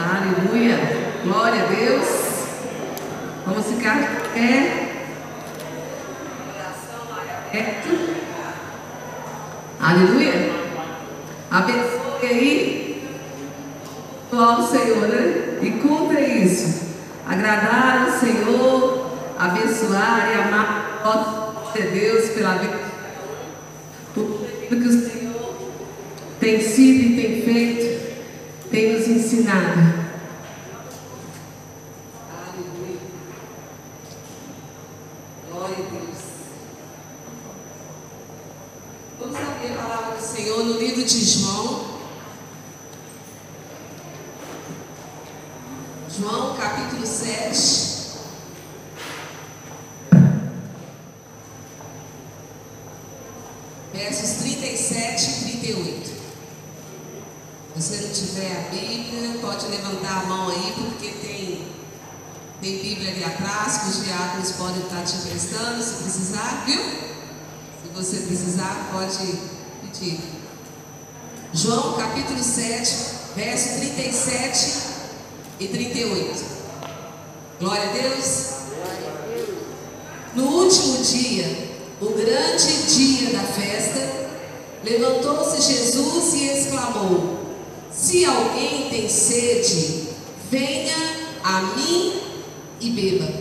Aleluia. Glória a Deus. Vamos ficar de pé. Reto. Aleluia. Abençoe aí. Glória ao Senhor, né? E cumpra isso. Agradar ao Senhor, abençoar e amar a Deus pela vida. Tudo que o Senhor tem sido e tem feito, tem nos ensinado. João capítulo 7, verso 37 e 38. Glória a Deus. No último dia, o grande dia da festa, levantou-se Jesus e exclamou: Se alguém tem sede, venha a mim e beba.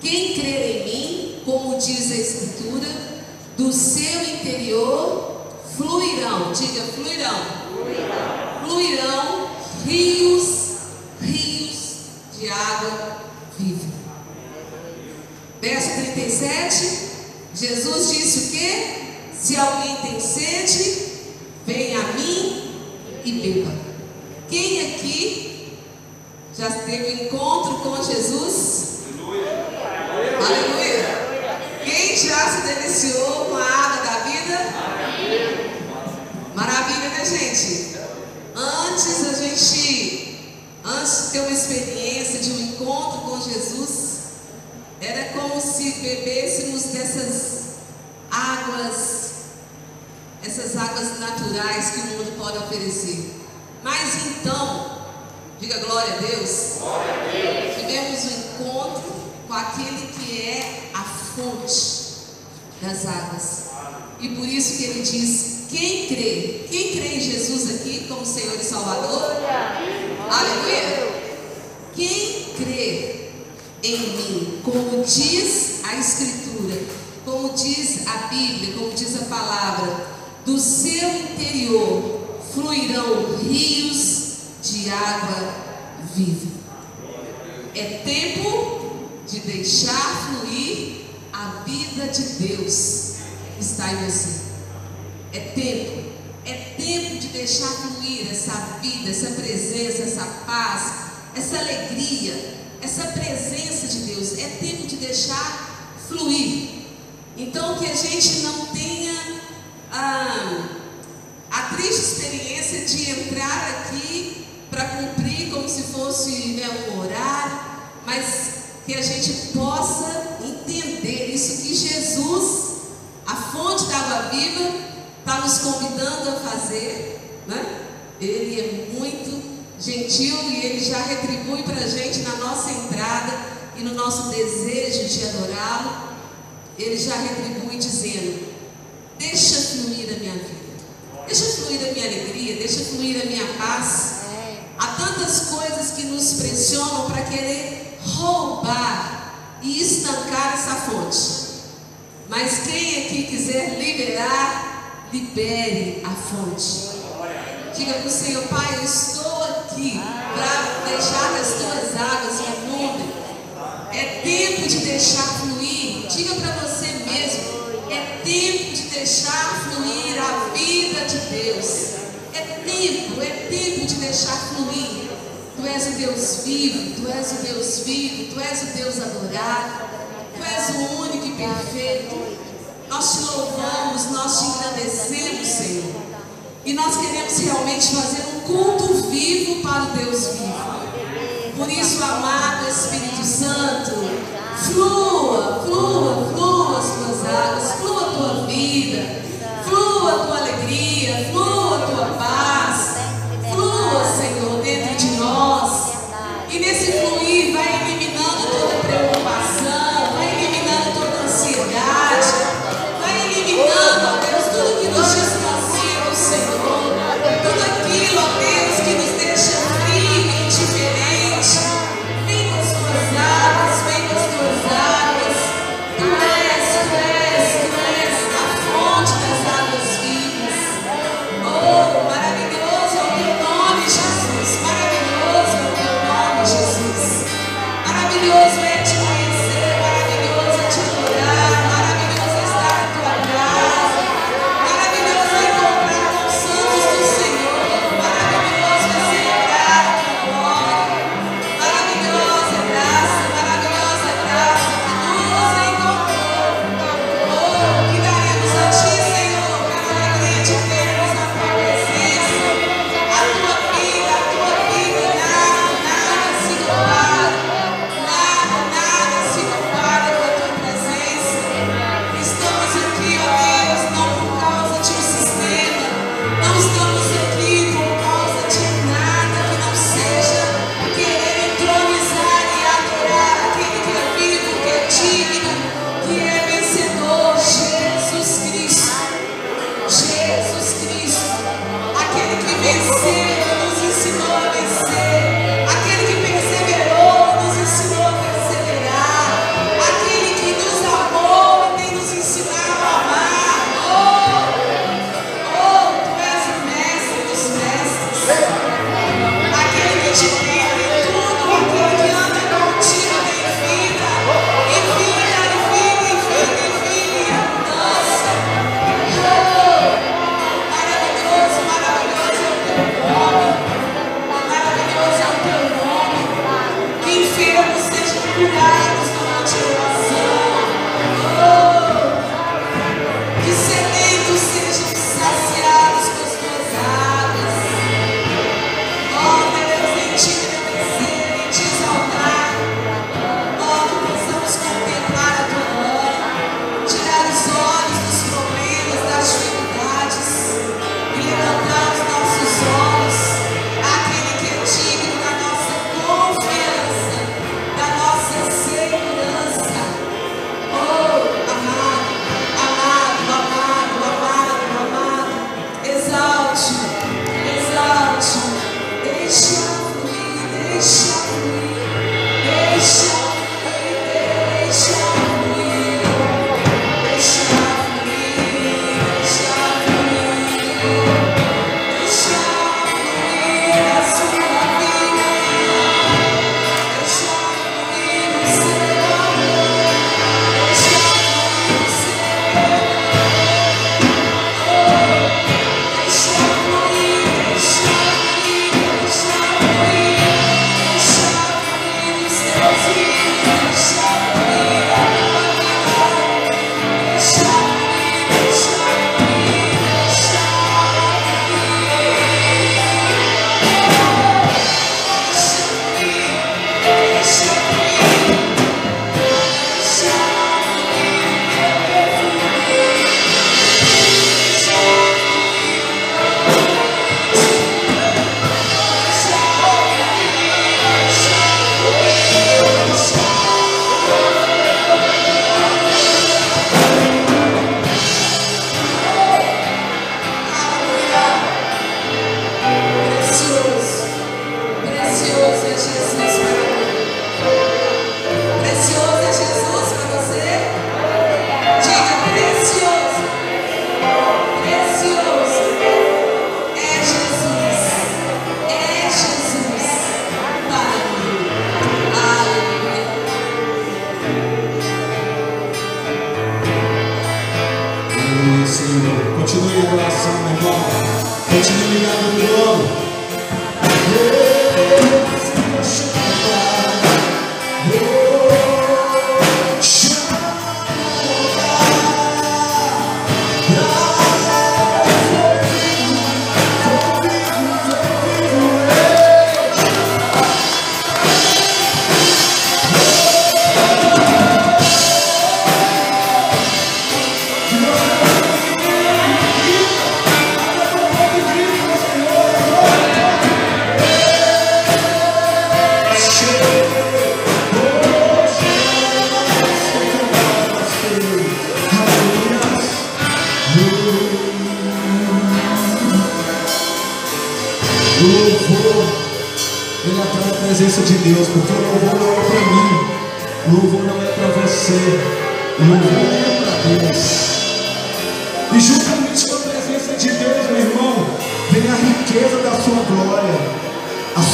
Quem crer em mim, como diz a Escritura, do seu interior fluirão, diga fluirão, fluirão, fluirão rios, rios de água viva. Verso 37, Jesus disse o que? Se alguém tem sede, venha a mim e beba. Quem aqui já teve encontro com Jesus? Aleluia. Aleluia. Já se deliciou com a água da vida? Maravilha, né, gente? Antes a gente, antes de ter uma experiência de um encontro com Jesus, era como se bebêssemos dessas águas, essas águas naturais que o mundo pode oferecer. Mas então, diga glória a Deus. Glória a Deus. Tivemos um encontro com aquele que é a fonte das águas. E por isso que ele diz quem crê? Quem crê em Jesus aqui como Senhor e Salvador? Aleluia! Quem crê em mim, como diz a Escritura, como diz a Bíblia, como diz a palavra, do seu interior fluirão rios de água viva. É tempo de deixar fluir a vida de Deus está em você. É tempo. É tempo de deixar fluir essa vida, essa presença, essa paz, essa alegria, essa presença de Deus. É tempo de deixar fluir. Então que a gente não tenha ah, a triste experiência de entrar aqui para cumprir como se fosse né, um horário, mas que a gente possa entender isso que Jesus, a fonte da água viva, está nos convidando a fazer, né? Ele é muito gentil e ele já retribui para a gente na nossa entrada e no nosso desejo de adorá-lo. Ele já retribui dizendo: Deixa fluir a minha vida, deixa fluir a minha alegria, deixa fluir a minha paz. Há tantas coisas que nos pressionam para querer roubar e estancar essa fonte. Mas quem aqui quiser liberar, libere a fonte. Diga para o Senhor, Pai, eu estou aqui para deixar as tuas águas fluírem. É tempo de deixar fluir. Diga para você mesmo, é tempo de deixar fluir a vida de Deus. É tempo, é tempo de deixar fluir. Tu és o Deus vivo, Tu és o Deus vivo, Tu és o Deus adorado, Tu és o único e perfeito. Nós te louvamos, nós te engrandecemos, Senhor. E nós queremos realmente fazer um culto vivo para o Deus vivo. Por isso, amado Espírito Santo, flua, flua, flua as tuas águas, flua a tua vida, flua a tua alegria, flua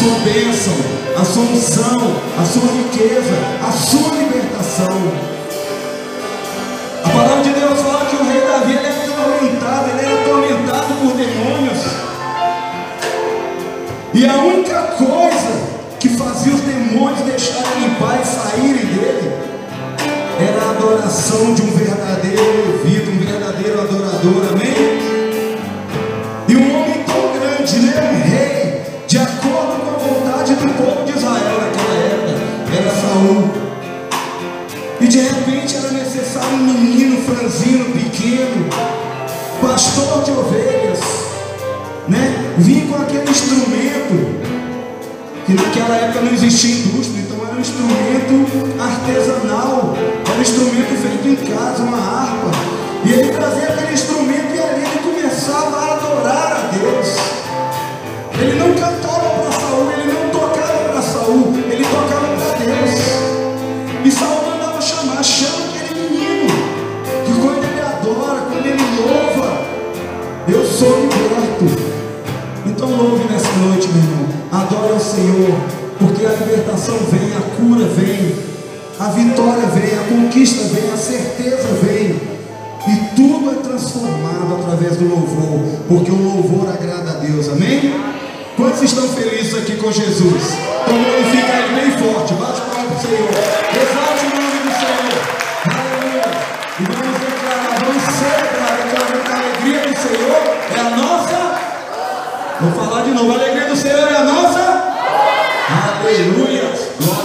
sua bênção, a sua unção, a sua riqueza, a sua libertação. A palavra de Deus fala que o rei Davi ele é atormentado, ele era atormentado por demônios. E a única coisa que fazia os demônios deixarem em paz saírem dele era a adoração de um verdadeiro levita, um verdadeiro adorador, franzino, pequeno, pastor de ovelhas, né? Vir com aquele instrumento, que naquela época não existia indústria, então era um instrumento artesanal, era um instrumento feito em casa, uma harpa. E ele trazia aquele instrumento e ali ele começava a adorar a Deus. Ele não cantava Senhor, porque a libertação vem, a cura vem, a vitória vem, a conquista vem, a certeza vem. E tudo é transformado através do louvor, porque o louvor agrada a Deus, amém? Quantos estão felizes aqui com Jesus? Então glorifica Ele bem forte, bate palma para o Senhor, exalte o nome do Senhor, aleluia. E vamos declarar, vamos celebrar, declarar que a alegria do Senhor é a nossa. Vou falar de novo, a alegria do Senhor é a nossa. Aleluia, glória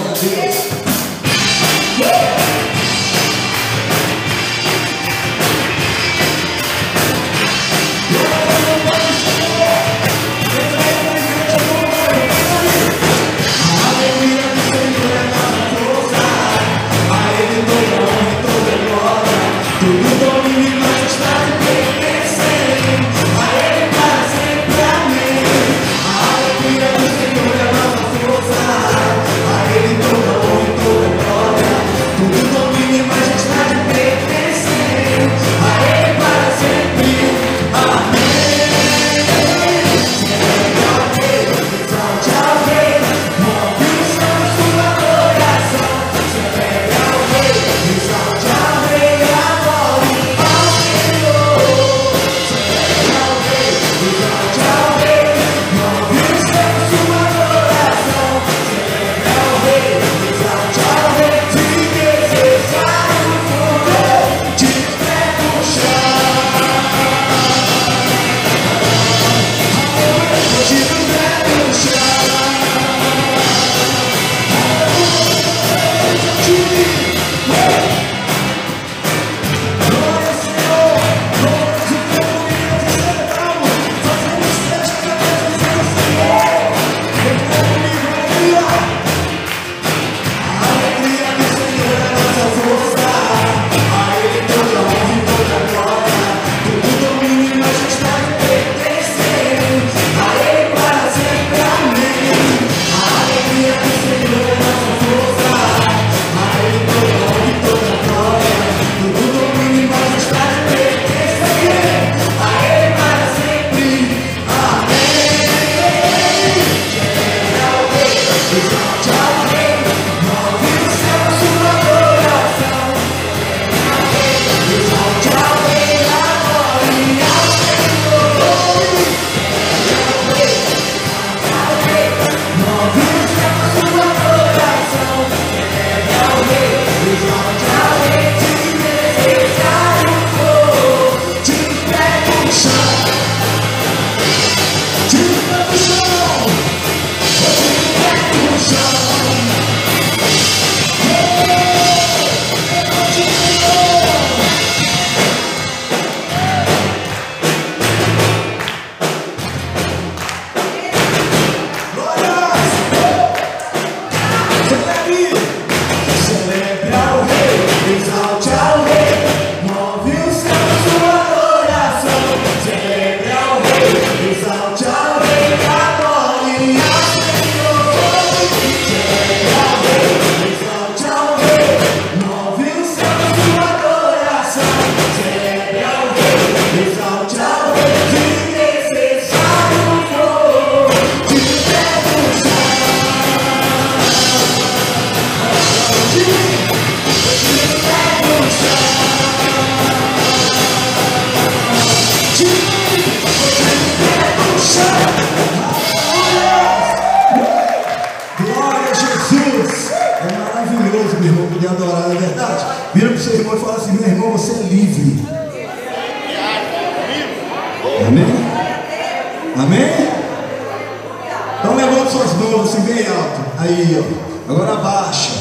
Aí, ó. Agora abaixa.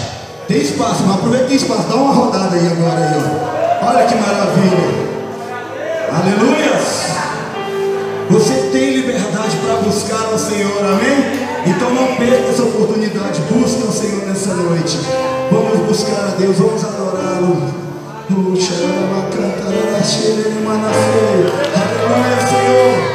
Tem espaço, mas aproveita o espaço. Dá uma rodada aí agora, aí, ó. Olha que maravilha. Aleluias. Você tem liberdade para buscar o Senhor, amém? Então não perca essa oportunidade. Busca o Senhor nessa noite. Vamos buscar a Deus, vamos adorá-lo. Aleluia, Senhor.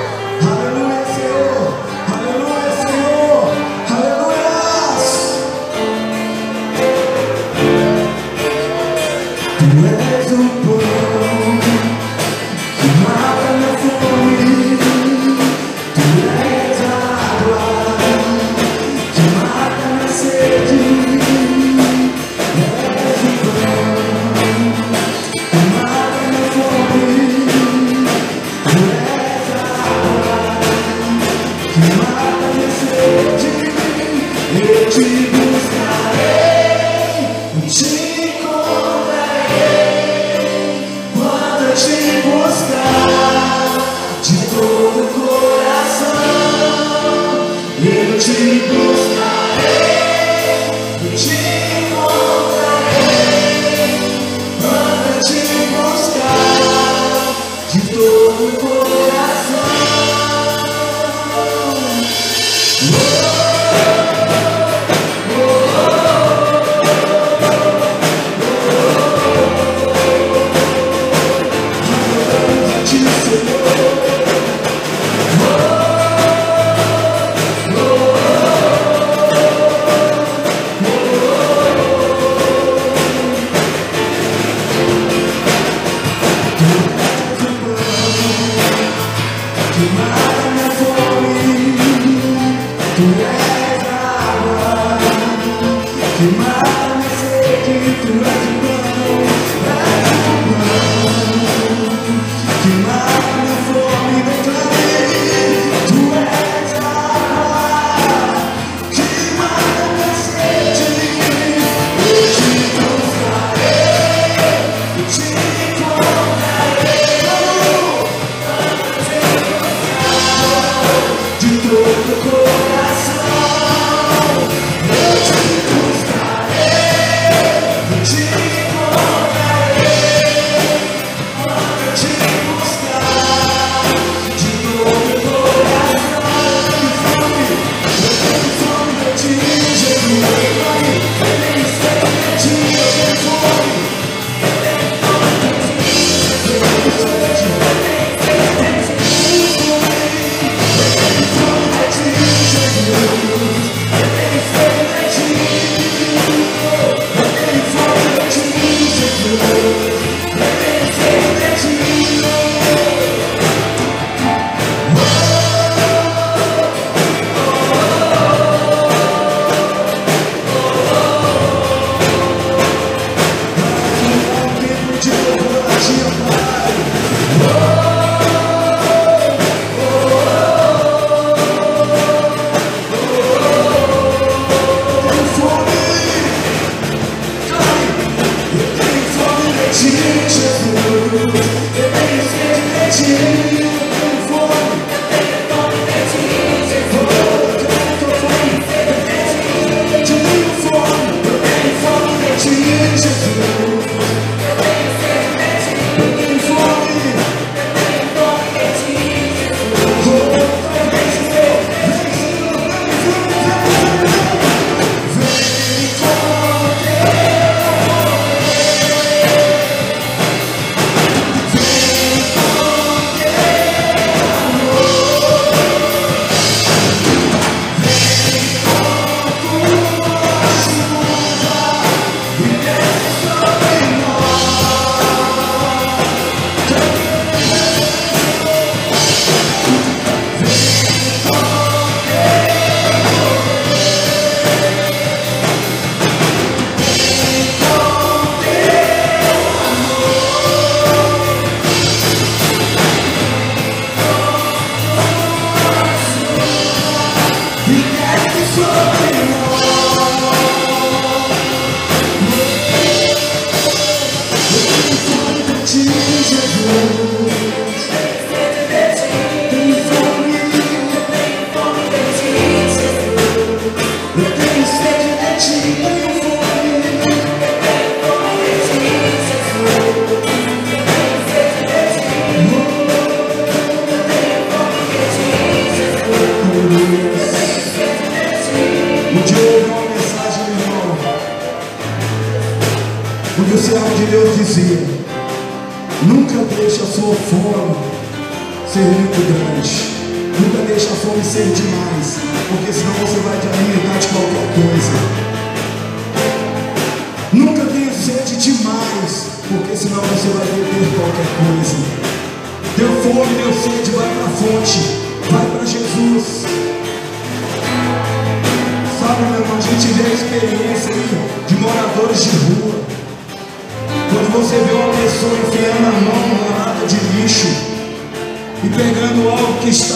Que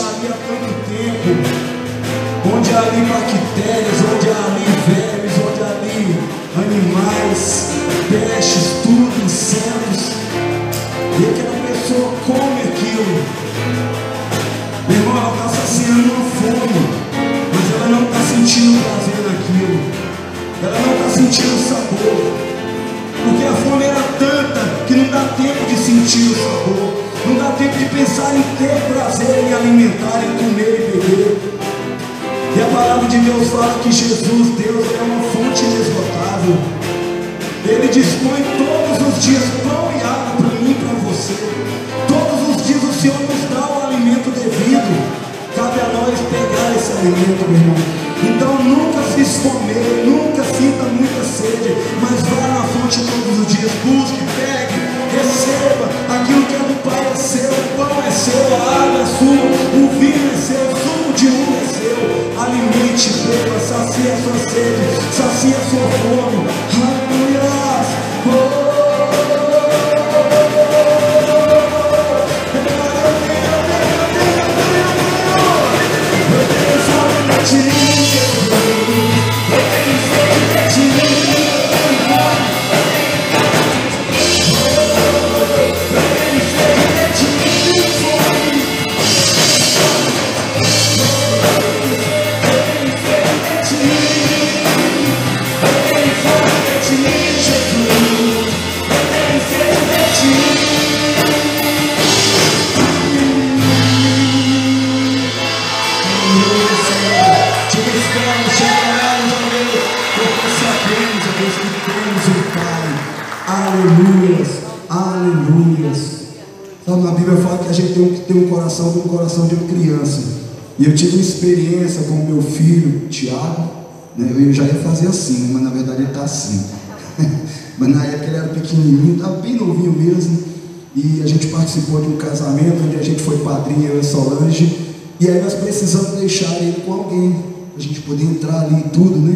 Aleluias, aleluias. Sabe, na Bíblia fala que a gente tem que ter um coração como o coração de uma criança. E eu tive uma experiência com meu filho, Tiago. Né? Eu já ia fazer assim, mas na verdade ele está assim. mas na época ele era pequenininho, estava bem novinho mesmo. E a gente participou de um casamento onde a gente foi padrinho, eu e Solange. E aí nós precisamos deixar ele com alguém, a gente poder entrar ali e tudo, né?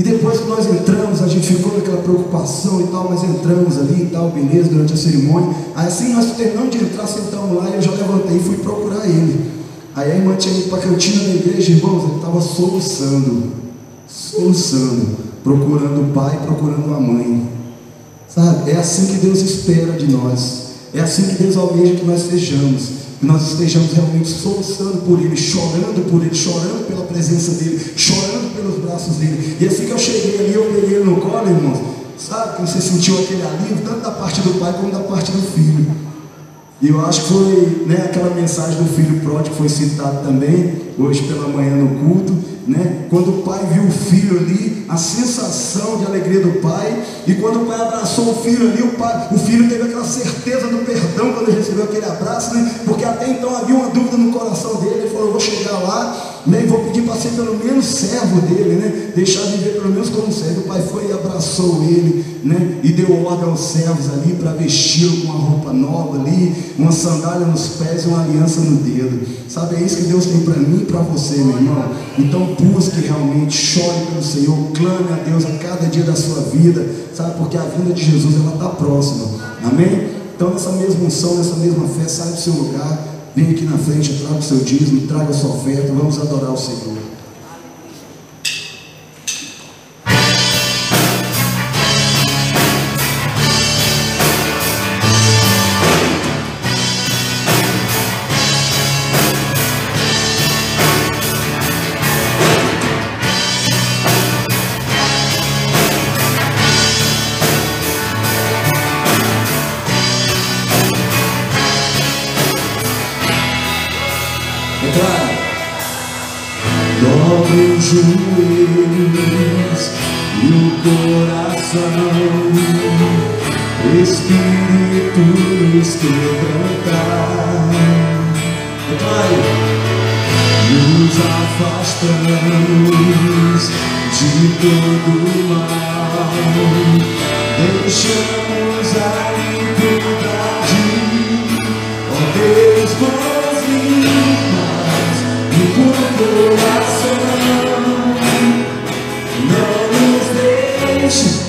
E depois que nós entramos, a gente ficou naquela preocupação e tal, mas entramos ali e tal, beleza, durante a cerimônia. Aí assim nós terminamos de entrar, sentamos lá e eu já levantei e fui procurar ele. Aí a irmã tinha ido para a cantina da igreja, irmãos, ele estava soluçando, soluçando, procurando o pai, procurando a mãe. Sabe? É assim que Deus espera de nós. É assim que Deus almeja que nós sejamos nós estejamos realmente soluçando por Ele, chorando por Ele, chorando pela presença dEle, chorando pelos braços dEle. E assim que eu cheguei ali, eu peguei Ele no colo, irmãos, sabe que você sentiu aquele alívio, tanto da parte do pai como da parte do filho. E eu acho que foi né, aquela mensagem do filho pródigo que foi citado também, hoje pela manhã no culto, né? Quando o pai viu o filho ali, a sensação de alegria do pai, e quando o pai abraçou o filho ali, o, pai, o filho teve aquela certeza do perdão quando ele recebeu aquele abraço, né? Porque até então havia uma dúvida no coração dele, ele falou, eu vou chegar lá, né? E vou pedir para ser pelo menos servo dele, né? Deixar de viver pelo menos como servo. O pai foi e abraçou ele, né? E deu ordem aos servos ali para vesti-lo com uma roupa nova ali, uma sandália nos pés e uma aliança no dedo. Sabe, é isso que Deus tem para mim para você, meu irmão. Então busque realmente, chore pelo Senhor, clame a Deus a cada dia da sua vida, sabe? Porque a vinda de Jesus ela está próxima. Amém? Então nessa mesma unção, nessa mesma fé, sai do seu lugar, vem aqui na frente, traga o seu dízimo, traga a sua oferta, vamos adorar o Senhor. Dobre o e o coração, Espírito nos quebrantar. Nos afastamos de todo mal, deixamos a liberdade, ó Deus coração não nos deixe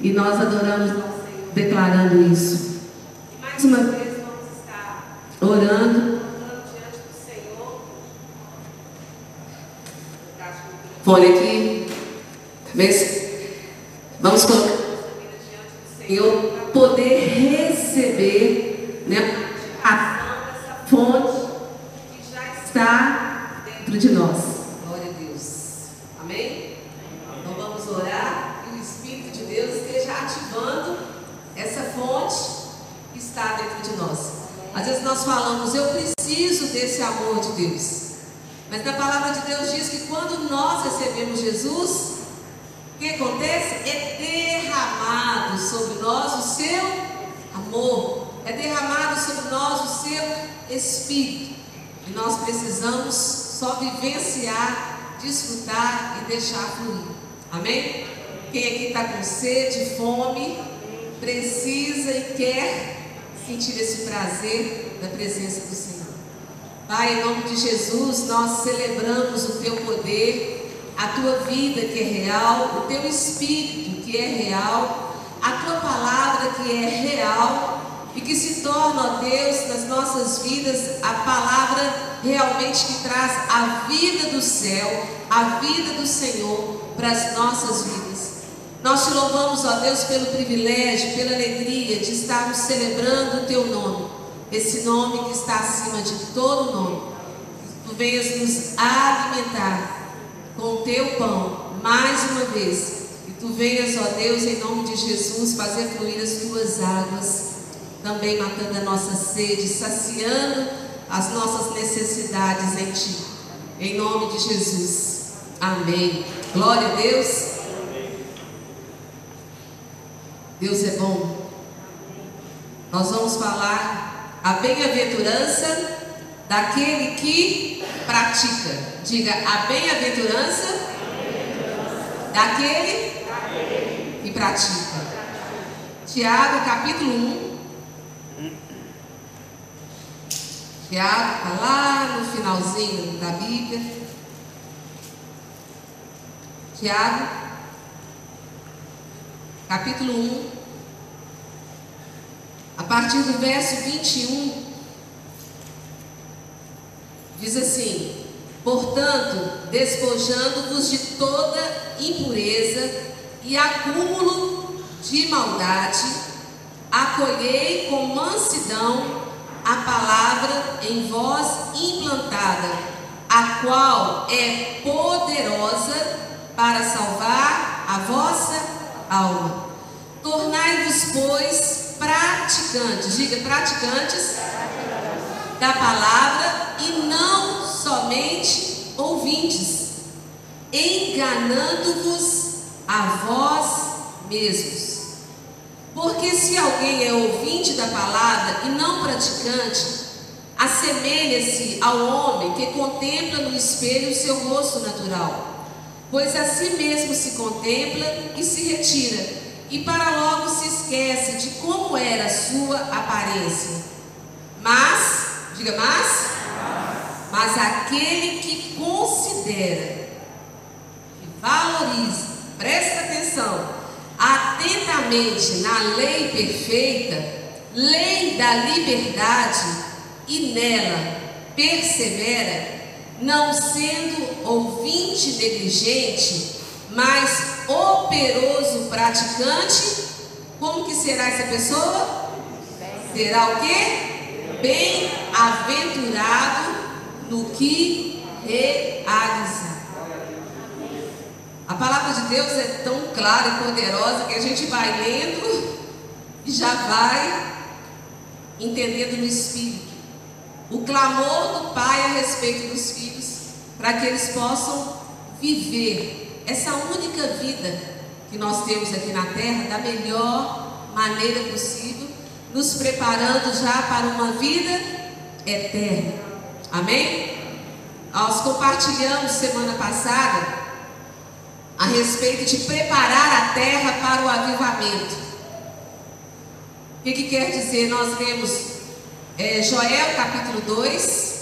E nós adoramos declarando isso. E mais uma vez vamos estar orando, diante do Senhor. Fone aqui. Vamos colocar diante do Senhor para poder receber né, a fonte que já está dentro de nós. Glória a Deus. Amém? Então vamos orar e o Espírito de Deus esteja ativando essa fonte que está dentro de nós. Às vezes nós falamos, eu preciso desse amor de Deus. Mas na palavra de Deus diz que quando nós recebemos Jesus, o que acontece? É derramado sobre nós o seu amor, é derramado sobre nós o seu Espírito. E nós precisamos só vivenciar, desfrutar e deixar fluir. Amém? Quem aqui está com sede, fome, precisa e quer sentir esse prazer da presença do Senhor. Pai, em nome de Jesus, nós celebramos o teu poder a tua vida que é real, o teu espírito que é real, a tua palavra que é real e que se torna, ó Deus, nas nossas vidas a palavra realmente que traz a vida do céu, a vida do Senhor para as nossas vidas. Nós te louvamos, ó Deus, pelo privilégio, pela alegria de estarmos celebrando o teu nome, esse nome que está acima de todo nome. Tu venhas nos alimentar com o teu pão, mais uma vez. E tu venhas, ó Deus, em nome de Jesus, fazer fluir as tuas águas, também matando a nossa sede, saciando as nossas necessidades em ti. Em nome de Jesus. Amém. Glória a Deus. Deus é bom. Nós vamos falar a bem-aventurança daquele que pratica. Diga a bem-aventurança daquele que pratica. Tiago capítulo 1. Tiago está lá no finalzinho da Bíblia. Tiago, capítulo 1, a partir do verso 21, diz assim: Portanto, despojando-vos de toda impureza e acúmulo de maldade, acolhei com mansidão a palavra em vós implantada, a qual é poderosa para salvar a vossa alma. Tornai-vos, pois, praticantes, diga praticantes da palavra e não somente ouvintes, enganando-vos a vós mesmos. Porque se alguém é ouvinte da palavra e não praticante, assemelha-se ao homem que contempla no espelho o seu rosto natural, pois a si mesmo se contempla e se retira, e para logo se esquece de como era sua aparência. Mas, diga mas, mas aquele que considera, que valoriza, presta atenção, atentamente na lei perfeita, lei da liberdade, e nela persevera, não sendo ouvinte negligente, mas operoso praticante, como que será essa pessoa? Será o quê? Bem-aventurado no que realizar. A palavra de Deus é tão clara e poderosa que a gente vai lendo e já vai entendendo no Espírito o clamor do Pai a respeito dos filhos, para que eles possam viver essa única vida que nós temos aqui na terra da melhor maneira possível, nos preparando já para uma vida eterna. Amém? Nós compartilhamos semana passada a respeito de preparar a terra para o avivamento. que, que quer dizer? Nós lemos é, Joel capítulo 2,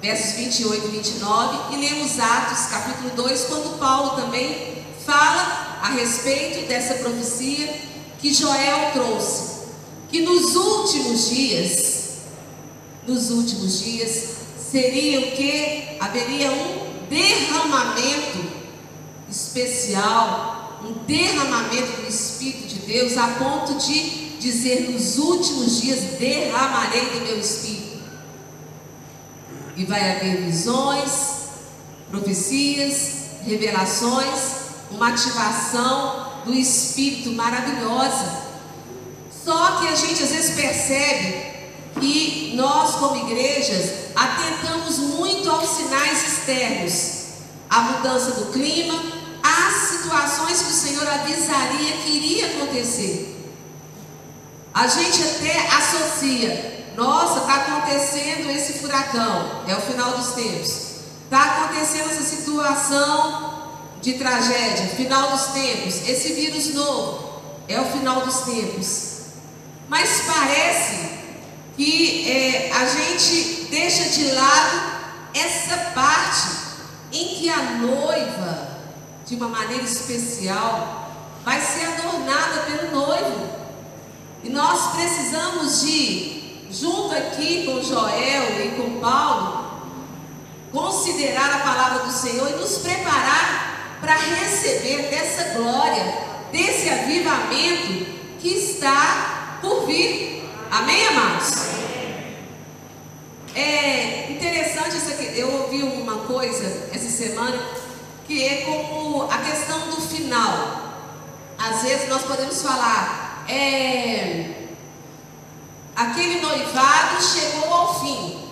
versos 28 e 29, e lemos Atos capítulo 2, quando Paulo também fala a respeito dessa profecia que Joel trouxe, que nos últimos dias, nos últimos dias, seria o que? Haveria um derramamento especial, um derramamento do Espírito de Deus, a ponto de dizer: nos últimos dias derramarei do meu Espírito. E vai haver visões, profecias, revelações, uma ativação do Espírito maravilhosa. Só que a gente às vezes percebe que nós, como igrejas, atentamos muito aos sinais externos, a mudança do clima, as situações que o Senhor avisaria que iria acontecer. A gente até associa, nossa, está acontecendo esse furacão, é o final dos tempos. Está acontecendo essa situação de tragédia, final dos tempos, esse vírus novo, é o final dos tempos. Mas parece que é, a gente deixa de lado essa parte em que a noiva, de uma maneira especial, vai ser adornada pelo noivo. E nós precisamos de, junto aqui com Joel e com Paulo, considerar a palavra do Senhor e nos preparar para receber dessa glória, desse avivamento que está por vir. Amém, amados? É interessante isso aqui. Eu ouvi uma coisa essa semana que é como a questão do final. Às vezes nós podemos falar, é, aquele noivado chegou ao fim.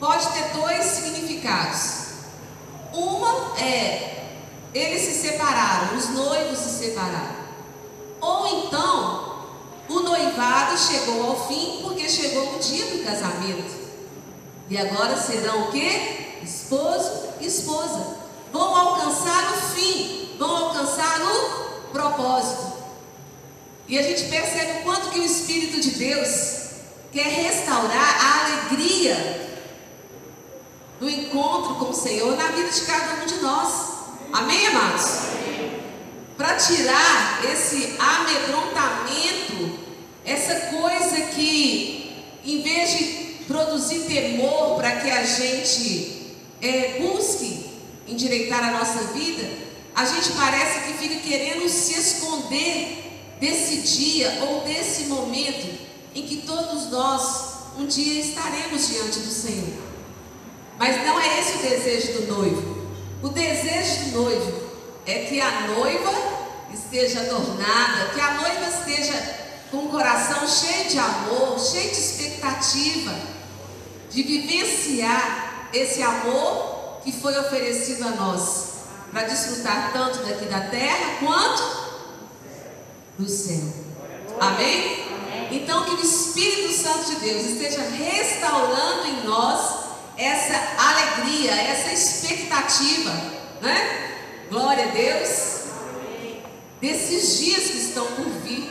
Pode ter dois significados. Uma é eles se separaram, os noivos se separaram. Ou então o noivado chegou ao fim porque chegou o dia do casamento. E agora serão o que? Esposo e esposa. Vão alcançar o fim, vão alcançar o propósito. E a gente percebe o quanto que o Espírito de Deus quer restaurar a alegria do encontro com o Senhor na vida de cada um de nós. Amém, amados? Para tirar esse amedrontamento, essa coisa que, em vez de produzir temor para que a gente é, busque endireitar a nossa vida, a gente parece que fica querendo se esconder desse dia ou desse momento em que todos nós um dia estaremos diante do Senhor. Mas não é esse o desejo do noivo. O desejo do noivo é que a noiva esteja adornada, que a noiva esteja com o coração cheio de amor, cheio de expectativa, de vivenciar esse amor que foi oferecido a nós, para desfrutar tanto daqui da terra quanto do céu. Amém? Então, que o Espírito Santo de Deus esteja restaurando em nós essa alegria, essa expectativa, né? Glória a Deus. Desses dias que estão por vir.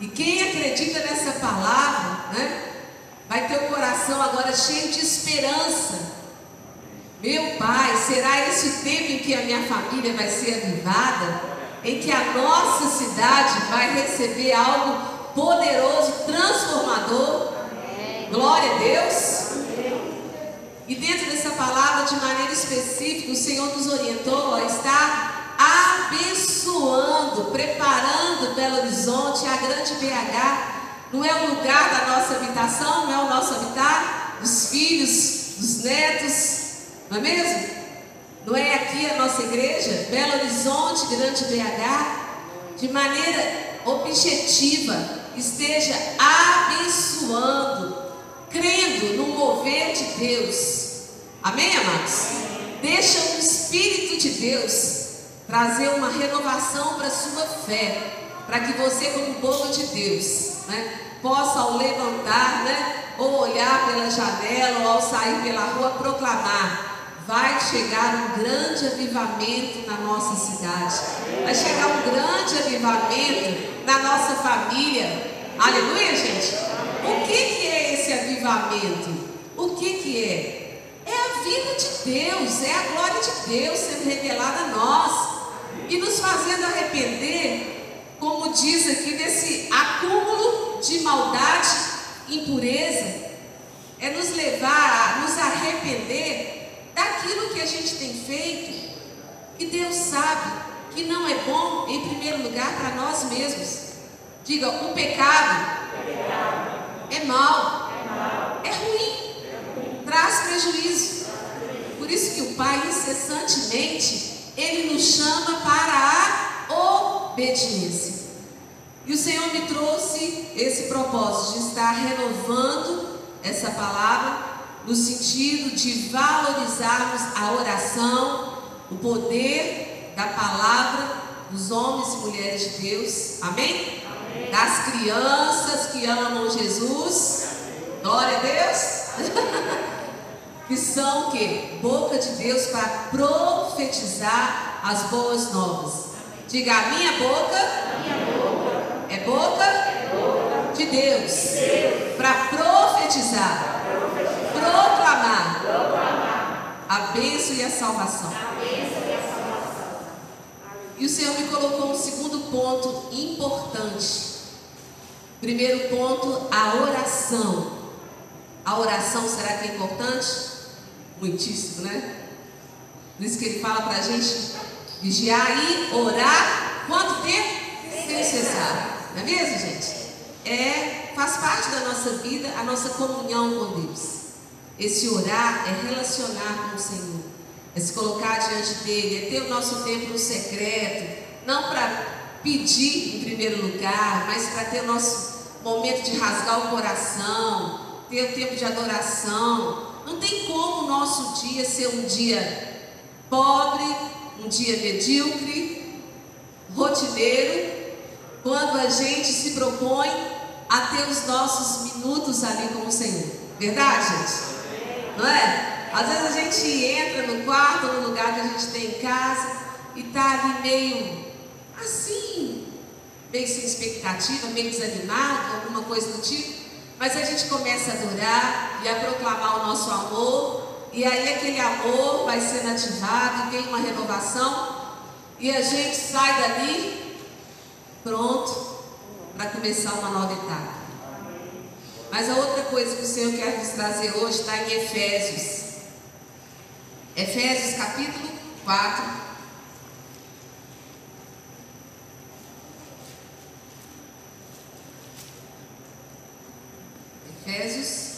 E quem acredita nessa palavra, né? Vai ter o coração agora cheio de esperança. Meu Pai, será esse o tempo em que a minha família vai ser avivada? Em que a nossa cidade vai receber algo poderoso, transformador? Glória a Deus. E dentro dessa palavra, de maneira específica, o Senhor nos orientou a estar abençoando, preparando Belo Horizonte, a grande BH. Não é o lugar da nossa habitação, não é o nosso habitar, dos filhos, dos netos, não é mesmo? Não é aqui a nossa igreja, Belo Horizonte, grande BH, de maneira objetiva, esteja abençoando, crendo no mover de Deus. Amém, amados? Deixa o Espírito de Deus trazer uma renovação para a sua fé, para que você, como povo de Deus, né, possa ao levantar, né, ou olhar pela janela, ou ao sair pela rua, proclamar: vai chegar um grande avivamento na nossa cidade. Vai chegar um grande avivamento na nossa família. Aleluia, gente? O que, que é esse avivamento? O que, que é? É a vida de Deus, é a glória de Deus sendo revelada a nós e nos fazendo arrepender, como diz aqui, desse acúmulo de maldade, impureza, é nos levar a nos arrepender daquilo que a gente tem feito, que Deus sabe que não é bom, em primeiro lugar, para nós mesmos. Diga, o pecado é mal, é ruim, traz prejuízo. Por isso que o Pai, incessantemente, Ele nos chama para a obediência. E o Senhor me trouxe esse propósito de estar renovando essa palavra no sentido de valorizarmos a oração, o poder da palavra dos homens e mulheres de Deus. Amém? Amém. Das crianças que amam Jesus. Glória a Deus. que são o quê? Boca de Deus para profetizar as boas novas. Diga, a minha boca, minha boca. é boca, é boca de Deus, Deus. para profetizar. Proclamar. proclamar a e a salvação. A bênção e a salvação. E o Senhor me colocou um segundo ponto importante. Primeiro ponto, a oração. A oração será que é importante? Muitíssimo, né? Por isso que ele fala para a gente vigiar e orar quanto tempo? Sem cessar. Não é mesmo, gente? É, faz parte da nossa vida a nossa comunhão com Deus. Esse orar é relacionar com o Senhor, é se colocar diante dele, é ter o nosso tempo no secreto, não para pedir em primeiro lugar, mas para ter o nosso momento de rasgar o coração, ter o tempo de adoração, não tem como o nosso dia ser um dia pobre, um dia medíocre, rotineiro, quando a gente se propõe a ter os nossos minutos ali com o Senhor. Verdade, gente? Não é? Às vezes a gente entra no quarto, no lugar que a gente tem em casa, e tá ali meio assim, meio sem expectativa, meio desanimado, alguma coisa do tipo. Mas a gente começa a adorar e a proclamar o nosso amor, e aí aquele amor vai sendo ativado, e tem uma renovação, e a gente sai dali pronto para começar uma nova etapa. Mas a outra coisa que o Senhor quer nos trazer hoje está em Efésios. Efésios capítulo 4, Efésios.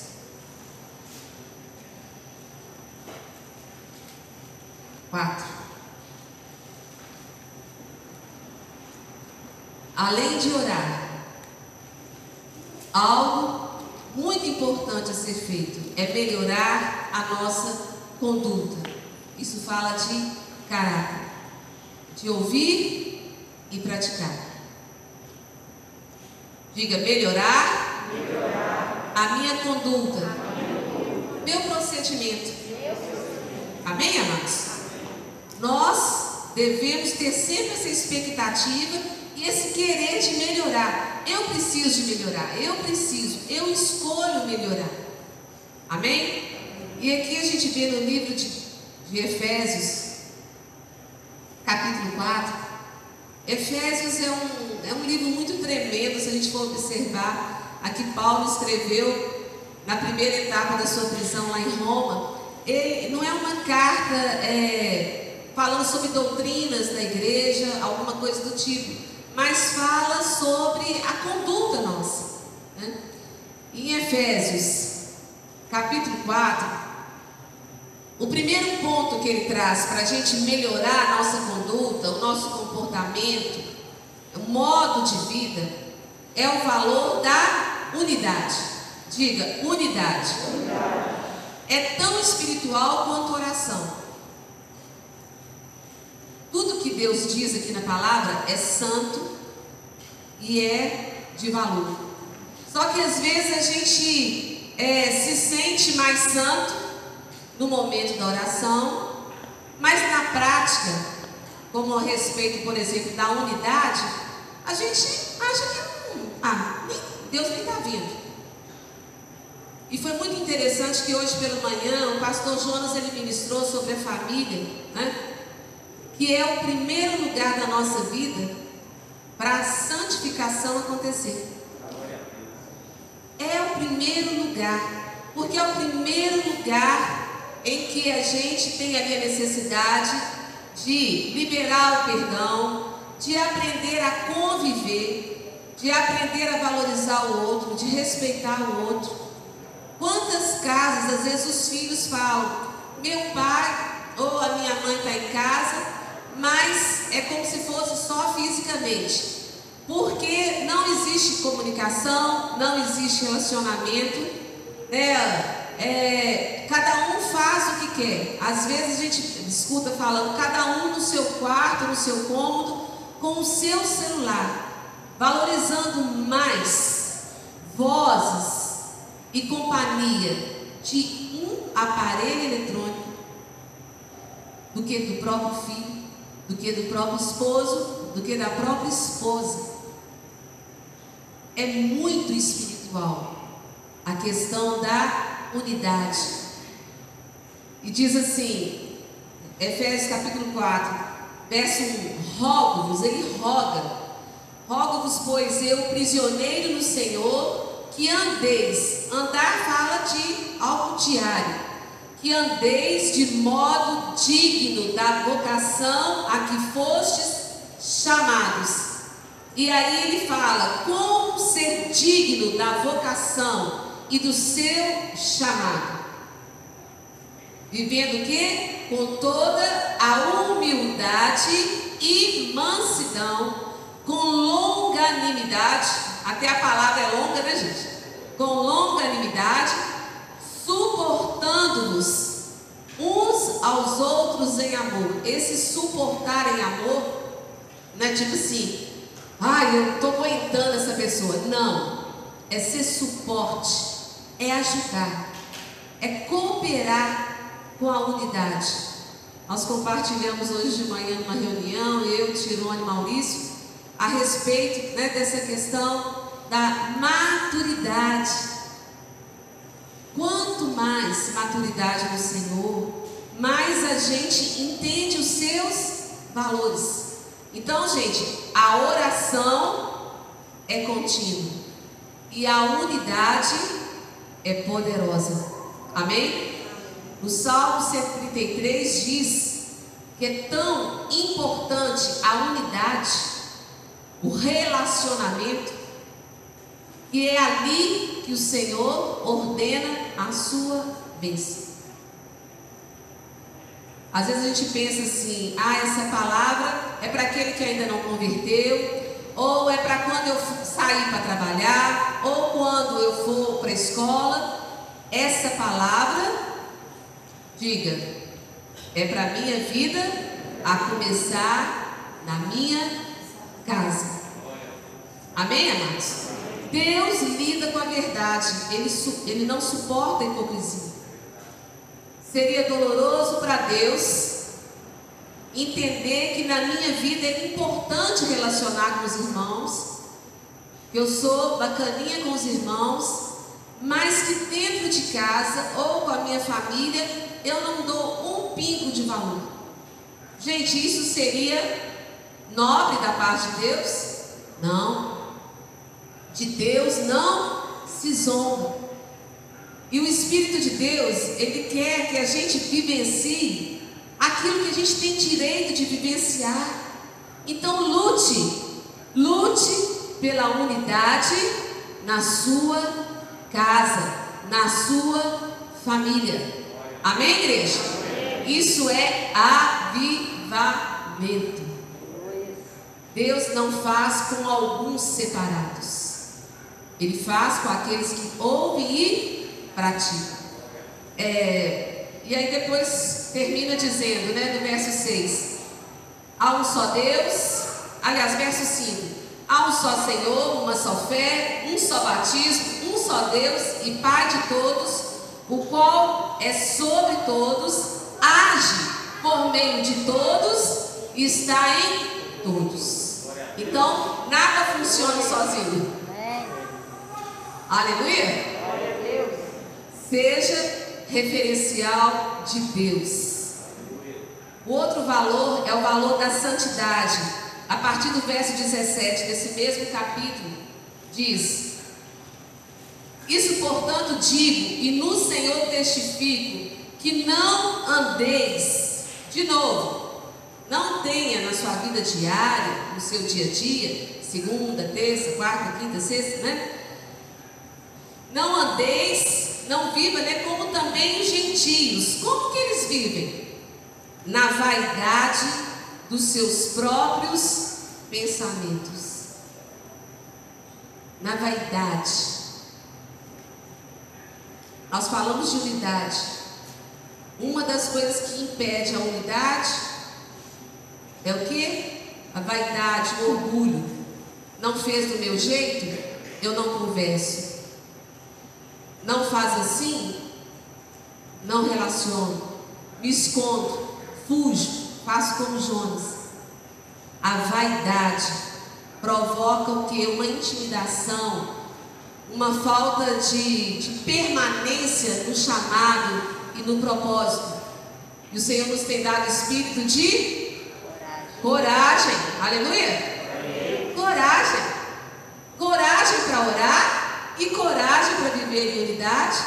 Quatro. Além de orar, algo muito importante a ser feito é melhorar a nossa conduta. Isso fala de caráter, de ouvir e praticar. Diga melhorar, melhorar a minha conduta, meu procedimento. Amém, amados? Nós devemos ter sempre essa expectativa e esse querer de melhorar. Eu preciso de melhorar, eu preciso, eu escolho melhorar. Amém? E aqui a gente vê no livro de, de Efésios, capítulo 4. Efésios é um, é um livro muito tremendo, se a gente for observar a que Paulo escreveu na primeira etapa da sua prisão lá em Roma, ele não é uma carta é, falando sobre doutrinas da igreja, alguma coisa do tipo, mas fala sobre a conduta nossa. Né? Em Efésios, capítulo 4, o primeiro ponto que ele traz para a gente melhorar a nossa conduta, o nosso comportamento, o modo de vida, é o valor da Unidade. Diga, unidade. unidade. É tão espiritual quanto oração. Tudo que Deus diz aqui na palavra é santo e é de valor. Só que às vezes a gente é, se sente mais santo no momento da oração, mas na prática, como a respeito, por exemplo, da unidade, a gente acha que não, ah, nem, Deus nem está vindo. E foi muito interessante que hoje pela manhã o pastor Jonas ele ministrou sobre a família, né? Que é o primeiro lugar da nossa vida para a santificação acontecer. É o primeiro lugar, porque é o primeiro lugar em que a gente tem ali a necessidade de liberar o perdão, de aprender a conviver, de aprender a valorizar o outro, de respeitar o outro. Quantas casas, às vezes os filhos falam, meu pai ou a minha mãe está em casa, mas é como se fosse só fisicamente. Porque não existe comunicação, não existe relacionamento, né? É, cada um faz o que quer. Às vezes a gente escuta falando, cada um no seu quarto, no seu cômodo, com o seu celular, valorizando mais vozes e companhia de um aparelho eletrônico do que do próprio filho, do que do próprio esposo, do que da própria esposa. É muito espiritual a questão da unidade. E diz assim, Efésios capítulo 4, verso 1: Rogo-vos, ele roga, rogo-vos, pois eu, prisioneiro no Senhor, que andeis, andar fala de algo diário, que andeis de modo digno da vocação a que fostes chamados. E aí ele fala como ser digno da vocação e do seu chamado. Vivendo o quê? Com toda a humildade e mansidão, com longanimidade, até a palavra é longa, né, gente? Com longanimidade, suportando-vos uns aos outros em amor. Esse suportar em amor não é tipo assim, ah, eu estou aguentando essa pessoa. Não. É ser suporte, é ajudar, é cooperar com a unidade. Nós compartilhamos hoje de manhã numa reunião, eu, Tirone e Maurício, a respeito né, dessa questão da maturidade. Quanto mais maturidade no Senhor, mais a gente entende os seus valores. Então, gente, a oração é contínua e a unidade é poderosa. Amém? O Salmo 133 diz que é tão importante a unidade, o relacionamento, que é ali que o Senhor ordena a sua bênção. Às vezes a gente pensa assim, ah, essa palavra é para aquele que ainda não converteu, ou é para quando eu sair para trabalhar, ou quando eu for para a escola. Essa palavra, diga, é para a minha vida, a começar na minha casa. Amém, amados? Deus lida com a verdade, Ele, ele não suporta a hipocrisia. Seria doloroso para Deus entender que na minha vida é importante relacionar com os irmãos, que eu sou bacaninha com os irmãos, mas que dentro de casa ou com a minha família eu não dou um pingo de valor. Gente, isso seria nobre da parte de Deus? Não. De Deus não se zomba. E o Espírito de Deus, ele quer que a gente vivencie aquilo que a gente tem direito de vivenciar. Então lute, lute pela unidade na sua casa, na sua família. Amém, igreja? Isso é avivamento. Deus não faz com alguns separados. Ele faz com aqueles que ouvem e para ti. É, e aí depois termina dizendo, né, no verso 6: Há um só Deus, aliás, verso 5: Há um só Senhor, uma só fé, um só batismo, um só Deus e Pai de todos, o qual é sobre todos, age por meio de todos e está em todos. Então, nada funciona sozinho. Aleluia? Seja referencial de Deus. O outro valor é o valor da santidade. A partir do verso 17 desse mesmo capítulo, diz: Isso, portanto, digo, e no Senhor testifico, que não andeis, de novo, não tenha na sua vida diária, no seu dia a dia, segunda, terça, quarta, quinta, sexta, né? Não andeis, não viva, né? Como também os gentios. Como que eles vivem? Na vaidade dos seus próprios pensamentos. Na vaidade. Nós falamos de unidade. Uma das coisas que impede a unidade é o que? A vaidade, o orgulho. Não fez do meu jeito? Eu não converso. Não faz assim? Não relaciono. Me escondo. Fujo. Faço como Jonas. A vaidade provoca o que? Uma intimidação, uma falta de, de permanência no chamado e no propósito. E o Senhor nos tem dado espírito de coragem. Aleluia? Coragem. Coragem para orar e coragem para viver unidade,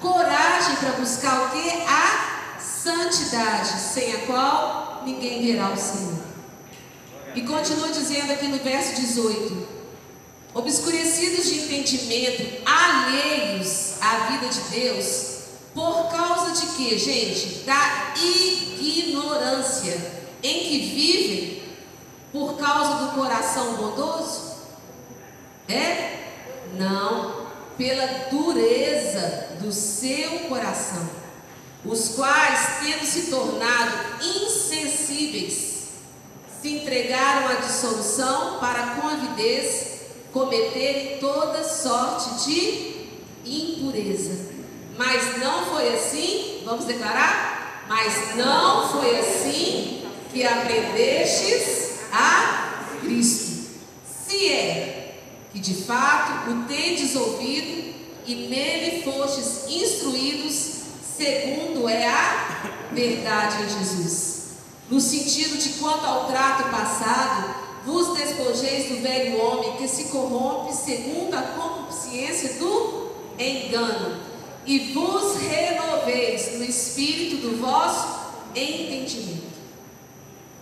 coragem para buscar o que? A santidade, sem a qual ninguém verá o Senhor. E continua dizendo aqui no verso 18: obscurecidos de entendimento, alheios à vida de Deus, por causa de quê, gente? Da ignorância em que vivem por causa do coração bondoso? É? Não, pela dureza do seu coração, os quais, tendo se tornado insensíveis, se entregaram à dissolução para com avidez cometerem toda sorte de impureza. Mas não foi assim, vamos declarar? Mas não foi assim que aprendestes a Cristo. Se é que de fato o tendes ouvido e nele fostes instruídos, segundo é a verdade em Jesus. No sentido de quanto ao trato passado, vos despojeis do velho homem que se corrompe segundo a consciência do engano, e vos renoveis no espírito do vosso entendimento.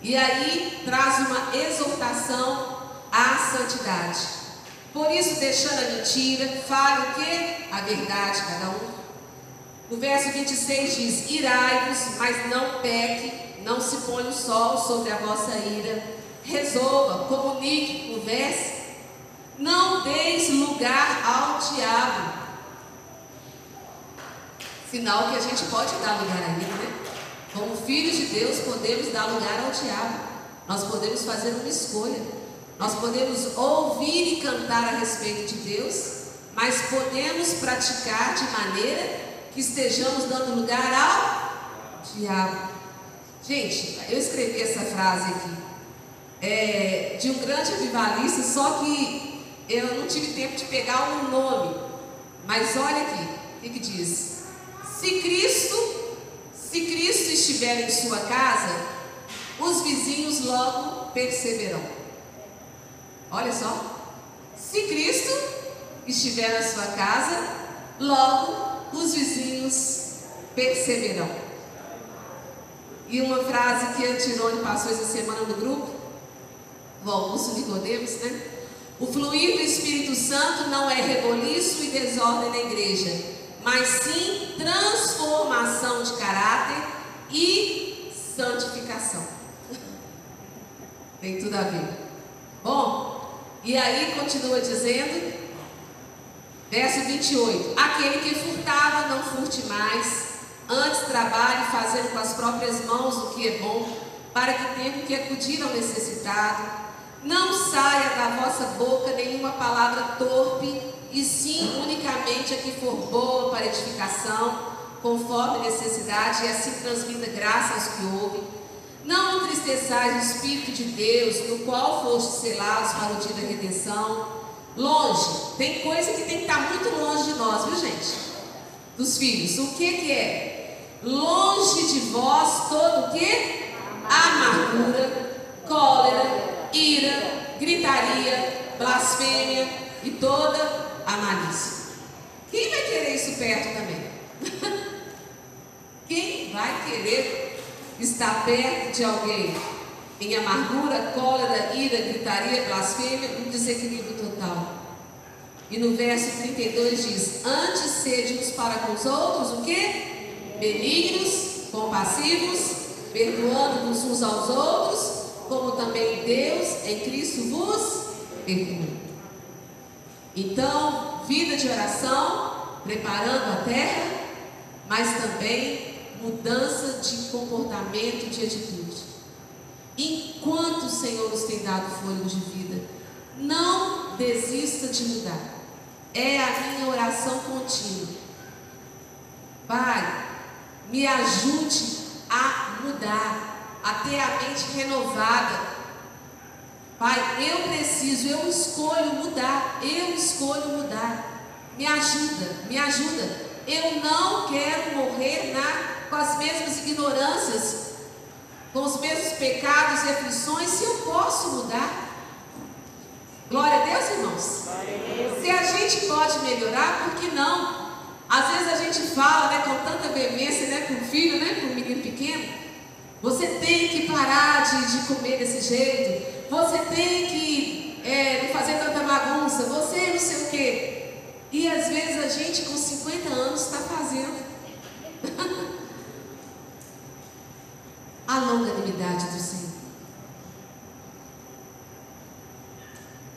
E aí traz uma exortação à santidade. Por isso, deixando a mentira, fale o que? A verdade, cada um. No verso 26 diz: Irai-vos, mas não peque, não se põe o sol sobre a vossa ira. Resolva, comunique, converse. Não deis lugar ao diabo. Sinal que a gente pode dar lugar a ele, né? Como filhos de Deus, podemos dar lugar ao diabo. Nós podemos fazer uma escolha. Nós podemos ouvir e cantar a respeito de Deus, mas podemos praticar de maneira que estejamos dando lugar ao diabo. Gente, eu escrevi essa frase aqui é, de um grande avivalista, só que eu não tive tempo de pegar o um nome. Mas olha aqui, o que, que diz? Se Cristo, se Cristo estiver em sua casa, os vizinhos logo perceberão. Olha só. Se Cristo estiver na sua casa, logo os vizinhos perceberão. E uma frase que Antirone passou essa semana no grupo, o Augusto Nicodemos, né? O fluir do Espírito Santo não é reboliço e desordem na igreja, mas sim transformação de caráter e santificação. Tem tudo a ver. Bom, e aí continua dizendo, verso 28: Aquele que furtava, não furte mais, antes trabalhe fazendo com as próprias mãos o que é bom, para que tenha que acudir ao necessitado. Não saia da vossa boca nenhuma palavra torpe, e sim unicamente a que for boa para edificação, conforme necessidade, e assim transmita graça aos que ouvem. Não entristeçais o Espírito de Deus, no qual foste selados para o dia da redenção. Longe, tem coisa que tem que estar muito longe de nós, viu gente? Dos filhos. O que que é? Longe de vós todo o que? Amargura, cólera, ira, gritaria, blasfêmia e toda a malícia. Quem vai querer isso perto também? Quem vai querer estar perto de alguém em amargura, cólera, ira, gritaria, blasfêmia, um desequilíbrio total? E no verso 32 diz: Antes sede para com os outros, o que? Benignos, compassivos, perdoando-vos uns aos outros, como também Deus em Cristo vos perdoa. Então, vida de oração, preparando a terra, mas também mudança de comportamento, de atitude. Enquanto o Senhor nos tem dado fôlego de vida, não desista de mudar. É a minha oração contínua. Pai, me ajude a mudar, a ter a mente renovada. Pai, eu preciso, eu escolho mudar, eu escolho mudar. Me ajuda, me ajuda. Eu não quero morrer na, com as mesmas ignorâncias, com os mesmos pecados e aflições, se eu posso mudar. Glória a Deus, irmãos. Se a gente pode melhorar, por que não? Às vezes a gente fala né, com tanta veemência né, com o filho, né, com o menino pequeno. Você tem que parar de, de comer desse jeito. Você tem que é, não fazer tanta bagunça. Você não sei o quê. E às vezes a gente com 50 anos está fazendo. a longanimidade do Senhor.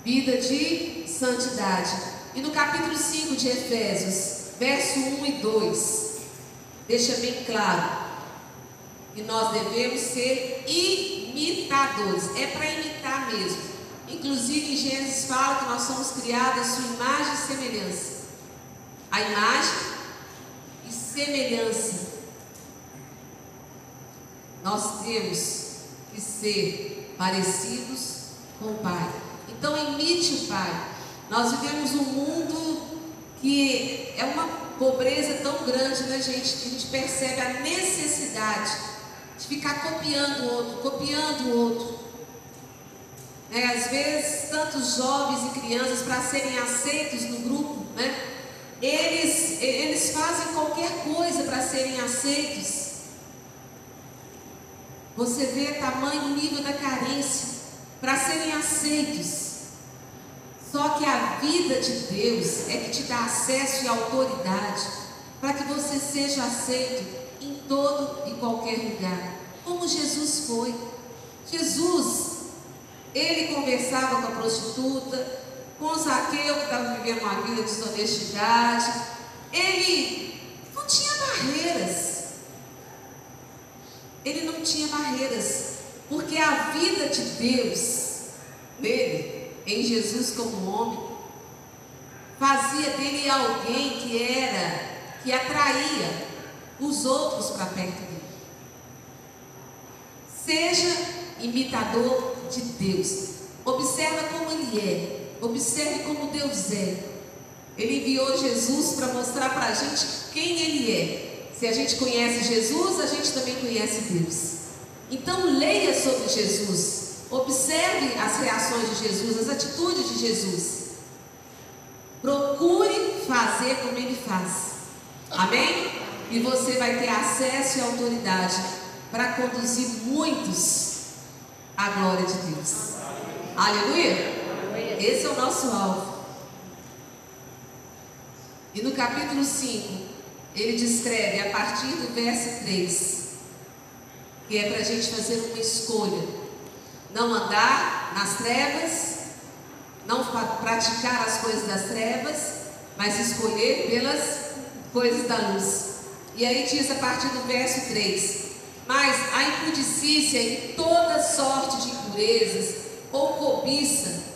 Vida de santidade. E no capítulo 5 de Efésios, verso 1 e 2, deixa bem claro que nós devemos ser imitadores. É para imitar mesmo. Inclusive, Gênesis fala que nós somos criados à sua imagem e semelhança. A imagem e semelhança. Nós temos que ser parecidos com o Pai. Então, imite o Pai. Nós vivemos um mundo que é uma pobreza tão grande, né, gente, que a gente percebe a necessidade de ficar copiando o outro, copiando o outro. Né? Às vezes, tantos jovens e crianças, para serem aceitos no grupo, né? eles, eles fazem qualquer coisa para serem aceitos. Você vê tamanho nível da carência para serem aceitos. Só que a vida de Deus é que te dá acesso e autoridade para que você seja aceito em todo e qualquer lugar, como Jesus foi. Jesus ele conversava com a prostituta, com o Zaqueu, que estava vivendo uma vida de desonestidade. Ele não tinha barreiras. Ele não tinha barreiras, porque a vida de Deus nele, em Jesus como homem, fazia dele alguém que era, que atraía os outros para perto dele. Seja imitador de Deus. Observa como Ele é. Observe como Deus é. Ele enviou Jesus para mostrar para a gente quem Ele é. Se a gente conhece Jesus, a gente também conhece Deus. Então leia sobre Jesus. Observe as reações de Jesus, as atitudes de Jesus. Procure fazer como Ele faz. Amém? E você vai ter acesso e autoridade para conduzir muitos a glória de Deus. Aleluia? Esse é o nosso alvo. E no capítulo 5, ele descreve a partir do verso 3, que é para a gente fazer uma escolha: não andar nas trevas, não praticar as coisas das trevas, mas escolher pelas coisas da luz. E aí diz a partir do verso 3: mas a impudicícia e toda sorte de impurezas ou cobiça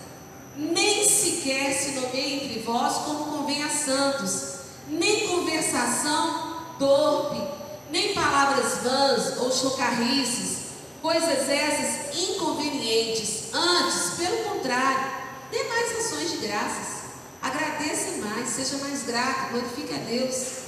nem sequer se nomeia entre vós como convém a santos, nem conversação torpe, nem palavras vãs ou chocarrices, coisas essas inconvenientes. Antes, pelo contrário, dê mais ações de graças. Agradeça mais, seja mais grato, glorifique a Deus.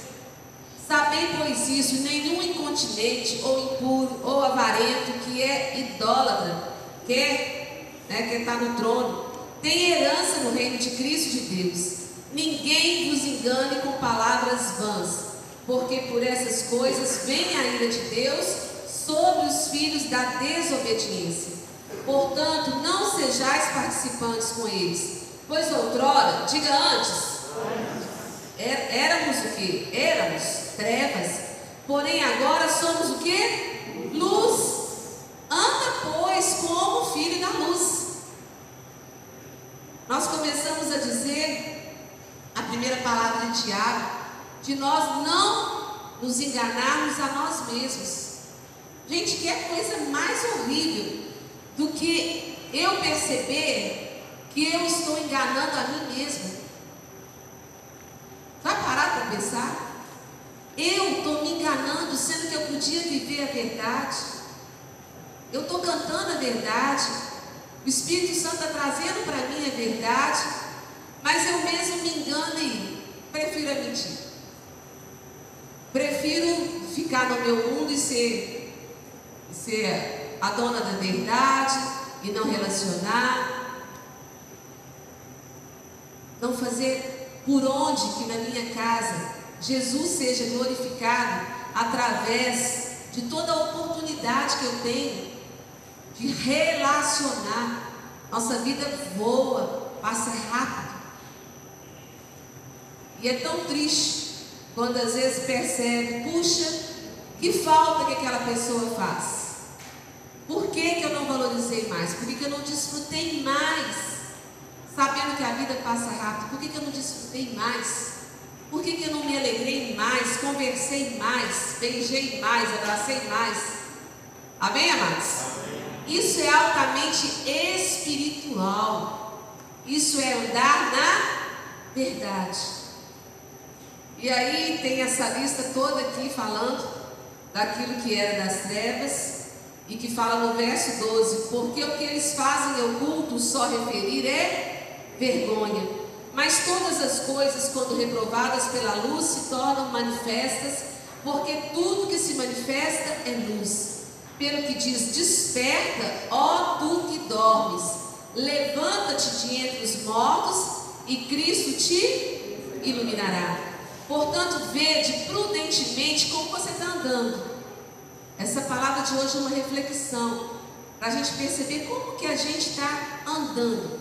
Sabei, pois isso, nenhum incontinente ou impuro ou avarento que é idólatra, quer, né, que está no trono, tem herança no reino de Cristo de Deus. Ninguém vos engane com palavras vãs, porque por essas coisas vem a ira de Deus sobre os filhos da desobediência. Portanto, não sejais participantes com eles, pois outrora, diga antes, é, éramos o que? Éramos trevas, porém agora somos o que? Luz. Anda, pois, como filho da luz. Nós começamos a dizer a primeira palavra de Tiago, de nós não nos enganarmos a nós mesmos. Gente, que é coisa mais horrível do que eu perceber que eu estou enganando a mim mesmo. Vai parar para pensar? Eu estou me enganando, sendo que eu podia viver a verdade. Eu estou cantando a verdade. O Espírito Santo está trazendo para mim a verdade. Mas eu mesmo me engano e prefiro a mentira. Prefiro ficar no meu mundo e ser, ser a dona da verdade e não relacionar. Não fazer por onde que na minha casa Jesus seja glorificado através de toda a oportunidade que eu tenho de relacionar. Nossa vida voa, passa rápido. E é tão triste quando às vezes percebe, puxa, que falta que aquela pessoa faz. Por que, que eu não valorizei mais? Por que, que eu não desfrutei mais? Sabendo que a vida passa rápido, por que, que eu não desfrutei mais? Por que, que eu não me alegrei mais, conversei mais, beijei mais, abracei mais? Amém, amados? Isso é altamente espiritual. Isso é andar na verdade. E aí tem essa lista toda aqui falando daquilo que era das trevas e que fala no verso 12: porque o que eles fazem oculto só referir é vergonha. Mas todas as coisas, quando reprovadas pela luz, se tornam manifestas, porque tudo que se manifesta é luz. Pelo que diz: Desperta, ó tu que dormes, levanta-te de entre os mortos, e Cristo te iluminará. Portanto, vede prudentemente como você está andando. Essa palavra de hoje é uma reflexão para a gente perceber como que a gente está andando.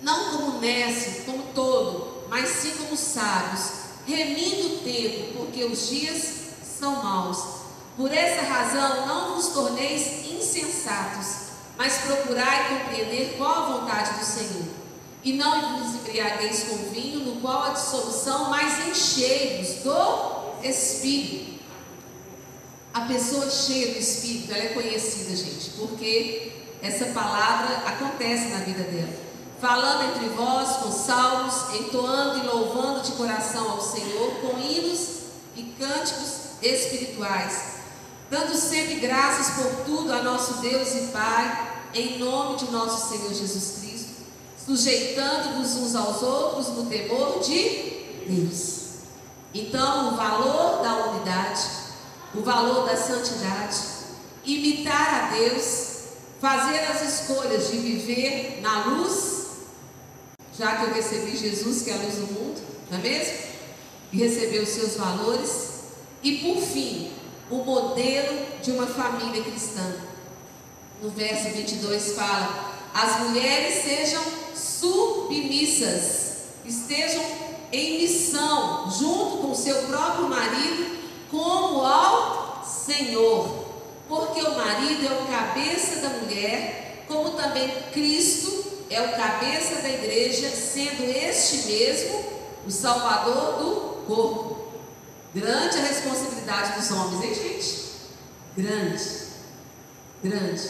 Não como nécio, como todo, mas sim como sábios, remindo o tempo, porque os dias são maus. Por essa razão, não vos torneis insensatos, mas procurai compreender qual a vontade do Senhor. E não vos embriagueis com vinho, no qual a dissolução, mas encheios do Espírito. A pessoa cheia do Espírito, ela é conhecida, gente, porque essa palavra acontece na vida dela falando entre vós com salmos, entoando e louvando de coração ao Senhor com hinos e cânticos espirituais, dando sempre graças por tudo a nosso Deus e Pai, em nome de nosso Senhor Jesus Cristo, sujeitando-vos uns aos outros no temor de Deus. Então, o valor da unidade, o valor da santidade, imitar a Deus, fazer as escolhas de viver na luz já que eu recebi Jesus, que é a luz do mundo, não é mesmo? E receber os seus valores. E por fim, o modelo de uma família cristã. No verso 22 fala: As mulheres sejam submissas, estejam em missão, junto com seu próprio marido, como ao Senhor. Porque o marido é o cabeça da mulher, como também Cristo é o cabeça da igreja, sendo este mesmo o salvador do corpo. Grande a responsabilidade dos homens, hein, gente? Grande, grande.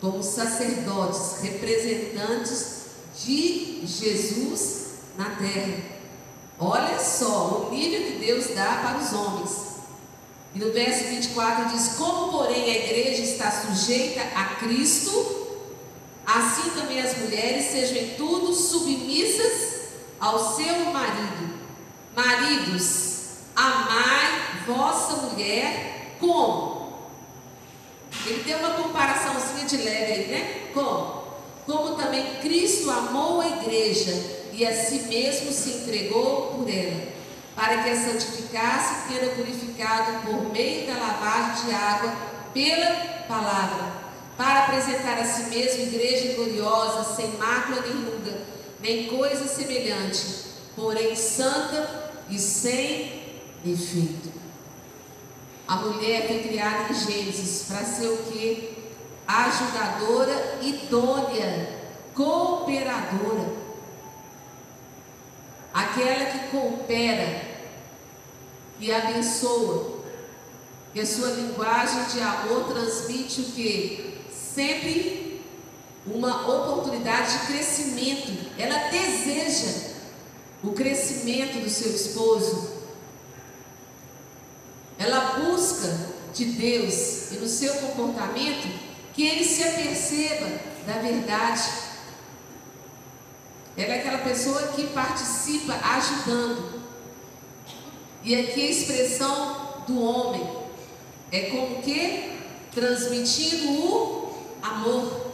Como sacerdotes, representantes de Jesus na terra. Olha só o nível que Deus dá para os homens. E no verso 24 diz: Como, porém, a igreja está sujeita a Cristo, assim também as mulheres sejam em tudo submissas ao seu marido. Maridos, amai vossa mulher como? Ele tem uma comparaçãozinha de leve aí, né? Como? Como também Cristo amou a igreja e a si mesmo se entregou por ela, para que a santificasse, tendo purificado por meio da lavagem de água pela palavra, para apresentar a si mesmo igreja gloriosa, sem mácula nem ruga, nem coisa semelhante, porém santa e sem defeito. A mulher foi criada em Gênesis para ser o que? Ajudadora, idônea, cooperadora. Aquela que coopera e abençoa. E a sua linguagem de amor transmite o que? Sempre uma oportunidade de crescimento. Ela deseja o crescimento do seu esposo. Ela busca de Deus e no seu comportamento que ele se aperceba da verdade. Ela é aquela pessoa que participa ajudando. E aqui a expressão do homem é como que transmitindo o amor.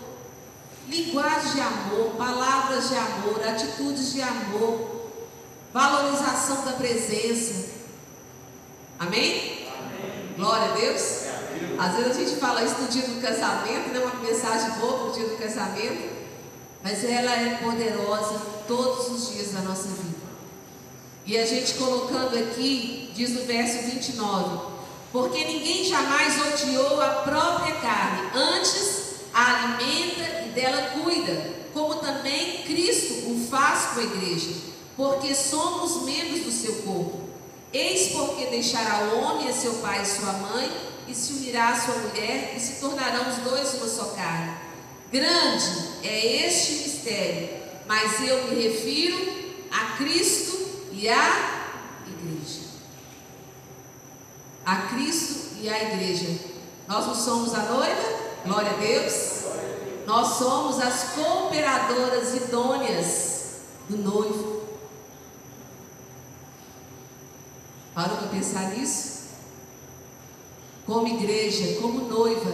Linguagem de amor, palavras de amor, atitudes de amor, valorização da presença. Amém? Amém. Glória a Deus. Às vezes a gente fala isso no dia do casamento, né? uma mensagem boa no dia do casamento, mas ela é poderosa todos os dias da nossa vida. E a gente colocando aqui, diz no verso 29, porque ninguém jamais odiou a própria carne, antes a alimenta e dela cuida, como também Cristo o faz com a igreja porque somos membros do seu corpo. Eis porque deixará o homem a seu pai e sua mãe, e se unirá à sua mulher, e se tornarão os dois uma só carne. Grande é este mistério, mas eu me refiro a Cristo e à igreja. A Cristo e à igreja. Nós não somos a noiva, glória a Deus. Nós somos as cooperadoras idôneas do noivo. Parou para pensar nisso? Como igreja, como noiva,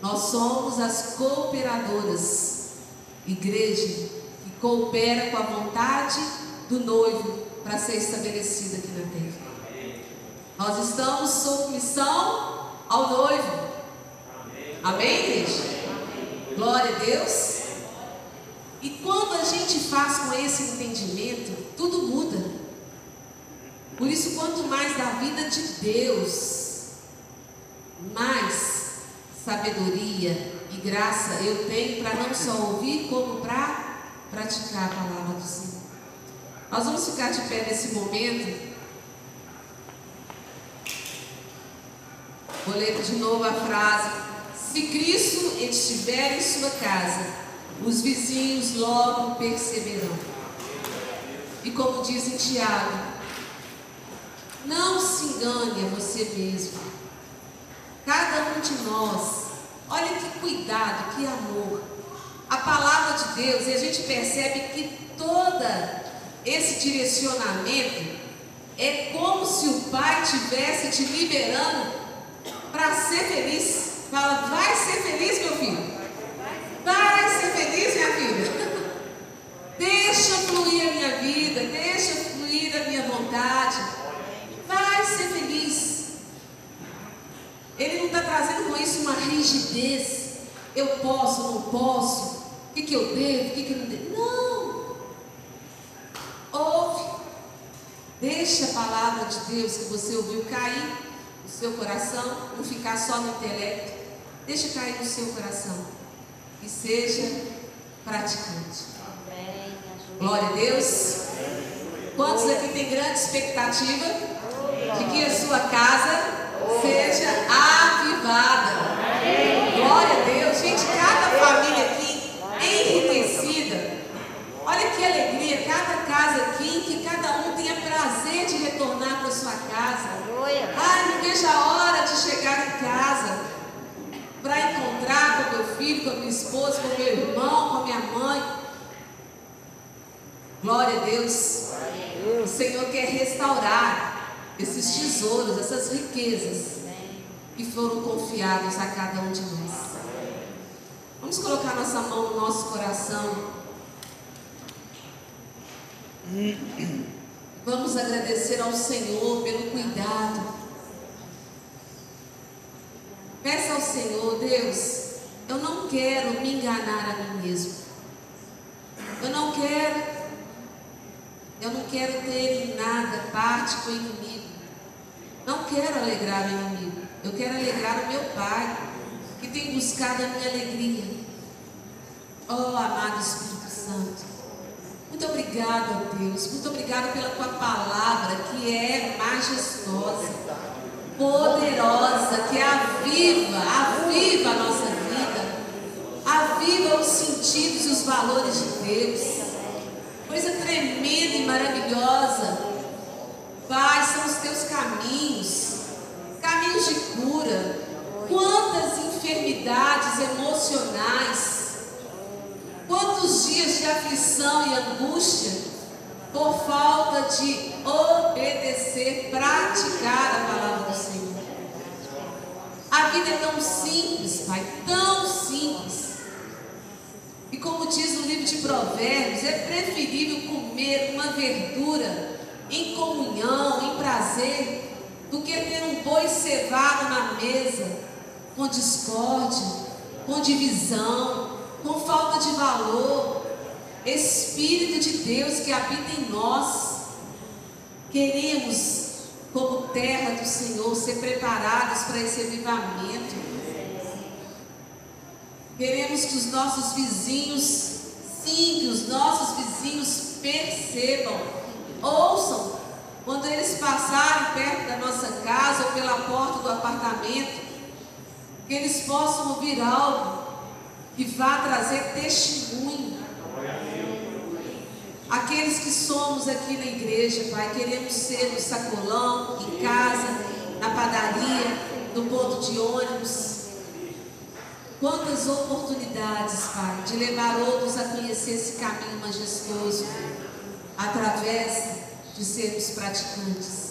nós somos as cooperadoras. Igreja que coopera com a vontade do noivo para ser estabelecida aqui na terra. Nós estamos sob missão ao noivo. Amém, igreja? Glória a Deus. E quando a gente faz com esse entendimento, tudo muda. Por isso, quanto mais da vida de Deus, mais sabedoria e graça eu tenho para não só ouvir, como para praticar a palavra do Senhor. Nós vamos ficar de pé nesse momento. Vou ler de novo a frase: Se Cristo estiver em sua casa, os vizinhos logo perceberão. E como diz em Tiago, não se engane a você mesmo. Cada um de nós, olha que cuidado, que amor. A palavra de Deus, e a gente percebe que toda esse direcionamento é como se o Pai tivesse te liberando para ser feliz. Fala, vai ser feliz, meu filho. Vai ser feliz, minha filha. Deixa fluir a minha vida, deixa fluir a minha vontade. Vai ser feliz. Ele não está trazendo com isso uma rigidez. Eu posso, não posso. O que, que eu devo, o que, que eu não devo. Não. Ouve. Deixa a palavra de Deus que você ouviu cair no seu coração, não ficar só no intelecto. Deixa cair no seu coração. E seja praticante. Glória a Deus. Quantos aqui têm grande expectativa? de que a sua casa seja avivada. Glória a Deus. Gente, cada família aqui é enriquecida. Olha que alegria, cada casa aqui, que cada um tenha prazer de retornar para sua casa. Ai, não veja a hora de chegar em casa para encontrar com meu filho, com a minha esposa, com meu irmão, com a minha mãe. Glória a Deus. O Senhor quer restaurar esses tesouros, essas riquezas que foram confiados a cada um de nós. Vamos colocar nossa mão no nosso coração. Vamos agradecer ao Senhor pelo cuidado. Peça ao Senhor, Deus, eu não quero me enganar a mim mesmo. Eu não quero, eu não quero ter em nada parte com o inimigo. Não quero alegrar o inimigo. Eu quero alegrar o meu Pai, que tem buscado a minha alegria. Oh, amado Espírito Santo. Muito obrigado, a Deus. Muito obrigado pela tua palavra, que é majestosa, poderosa, que aviva, aviva a nossa vida, aviva os sentidos e os valores de Deus. Coisa tremenda e maravilhosa. Pai, são os teus caminhos, caminhos de cura. Quantas enfermidades emocionais Quantos dias de aflição e angústia por falta de obedecer, praticar a palavra do Senhor. A vida é tão simples, Pai, tão simples. E como diz o livro de Provérbios, é preferível comer uma verdura em comunhão, em prazer, do que ter um boi cevado na mesa, com discórdia, com divisão, com falta de valor. Espírito de Deus que habita em nós, queremos, como terra do Senhor, ser preparados para esse avivamento. Queremos que os nossos vizinhos, sim, que os nossos vizinhos percebam, ouçam, quando eles passarem perto da nossa casa ou pela porta do apartamento, que eles possam ouvir algo e vá trazer testemunho. Aqueles que somos aqui na igreja, Pai, queremos ser no sacolão, em casa, na padaria, no ponto de ônibus. Quantas oportunidades, Pai, de levar outros a conhecer esse caminho majestoso, através de sermos praticantes.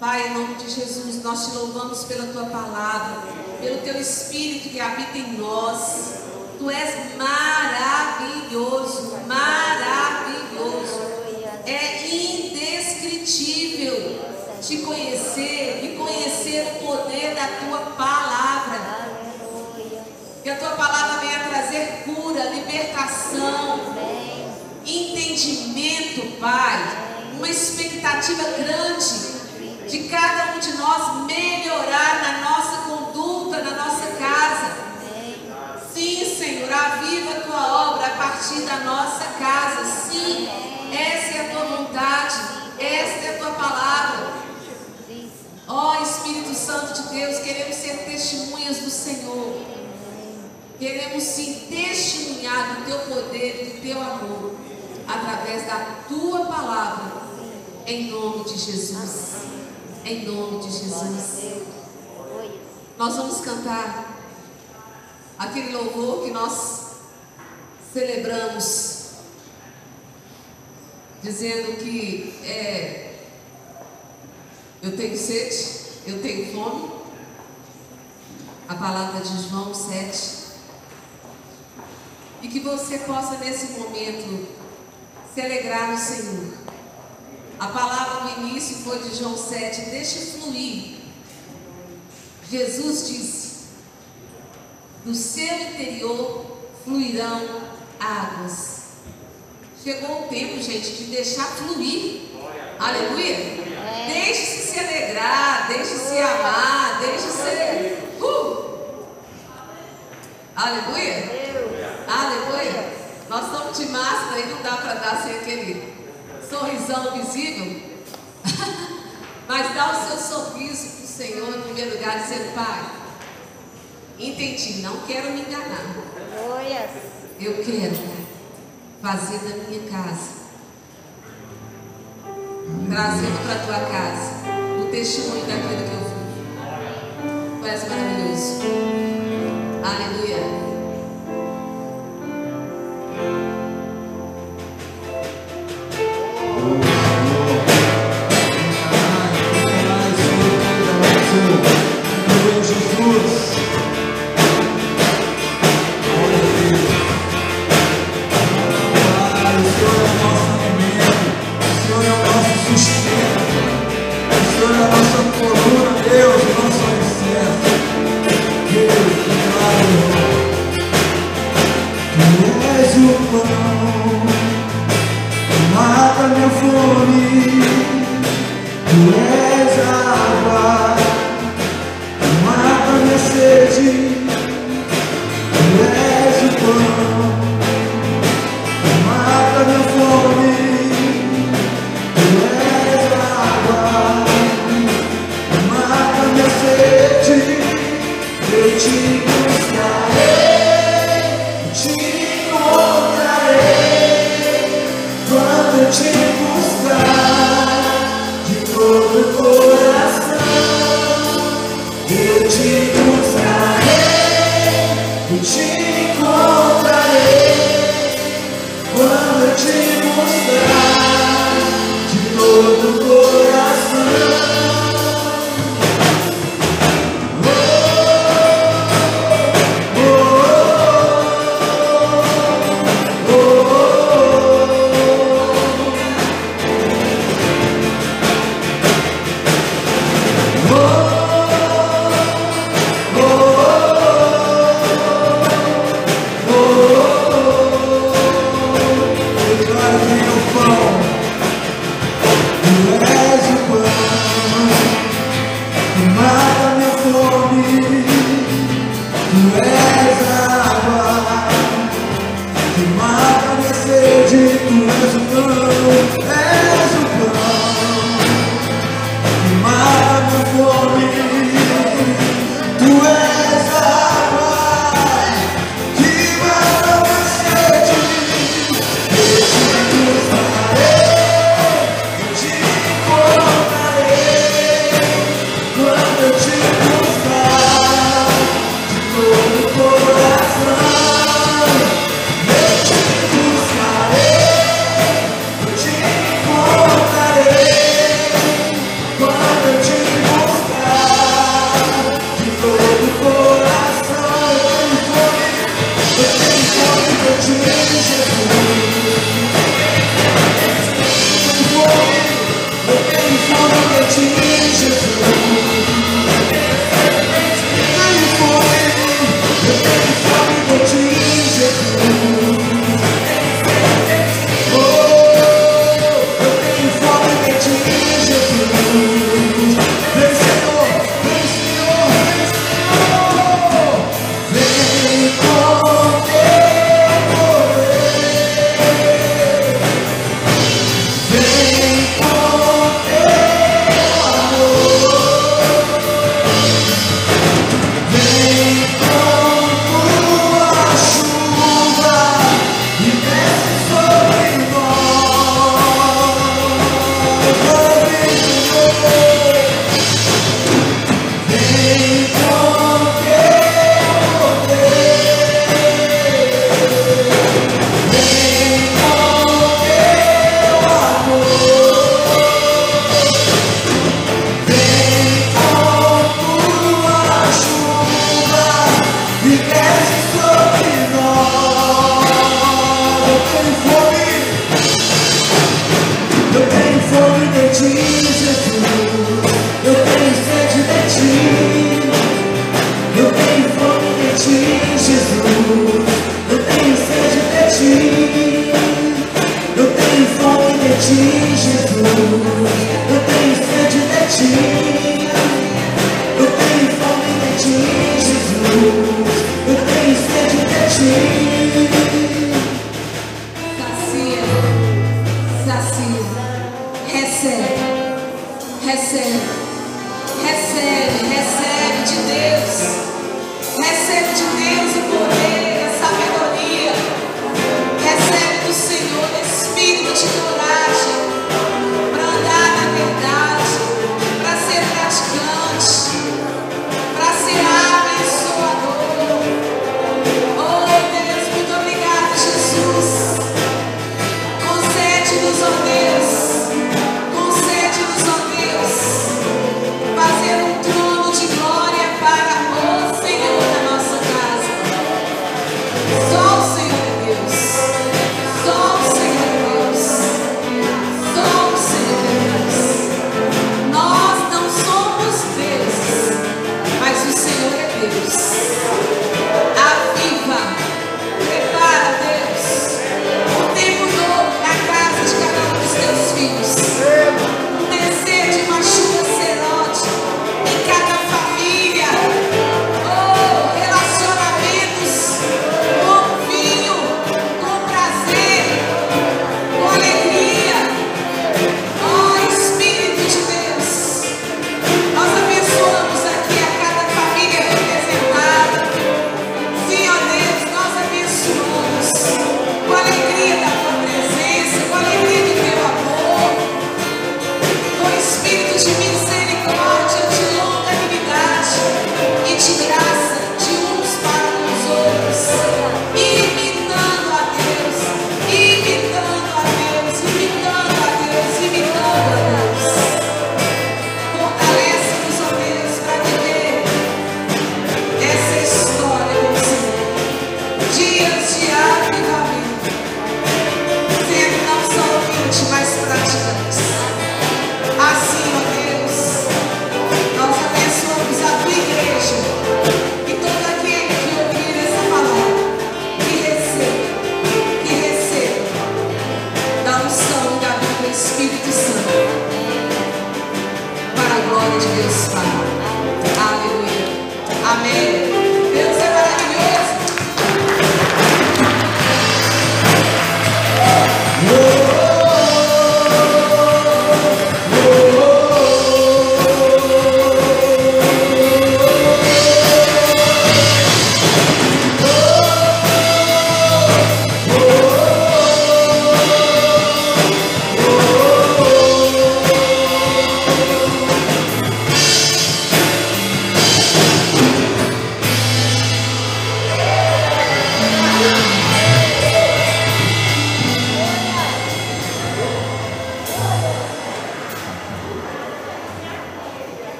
Pai, em nome de Jesus, nós te louvamos pela tua palavra, pelo teu Espírito que habita em nós. Tu és maravilhoso, maravilhoso. É indescritível te conhecer e conhecer o poder da tua palavra. Que a tua palavra venha trazer cura, libertação, entendimento, Pai. Uma expectativa grande de cada um de nós melhorar na nossa conduta, na nossa casa Sim, Senhor, aviva a tua obra a partir da nossa casa. Sim, essa é a tua vontade, esta é a tua palavra. Ó oh, Espírito Santo de Deus, queremos ser testemunhas do Senhor. Queremos sim testemunhar do teu poder, do teu amor, através da tua palavra, em nome de Jesus. Em nome de Jesus. Nós vamos cantar aquele louvor que nós celebramos, dizendo que é, eu tenho sede, eu tenho fome, a palavra de João 7, e que você possa nesse momento se alegrar no Senhor. A palavra no início foi de João 7, deixe fluir. Jesus disse, do seu interior fluirão águas. Chegou o tempo, gente, de deixar fluir. Aleluia. É. Deixe-se se alegrar, deixe-se amar, deixe-se. Uh! Aleluia. Aleluia. Nós estamos de máscara e não dá para dar sem aquele sorrisão visível. Mas dá o seu sorriso para o Senhor em primeiro lugar, dizendo, Pai. Entendi, não quero me enganar. Eu quero fazer da minha casa, trazendo para a tua casa o testemunho daquilo que eu vi. Tu és maravilhoso. Aleluia. Pão, mata minha fome. Tu és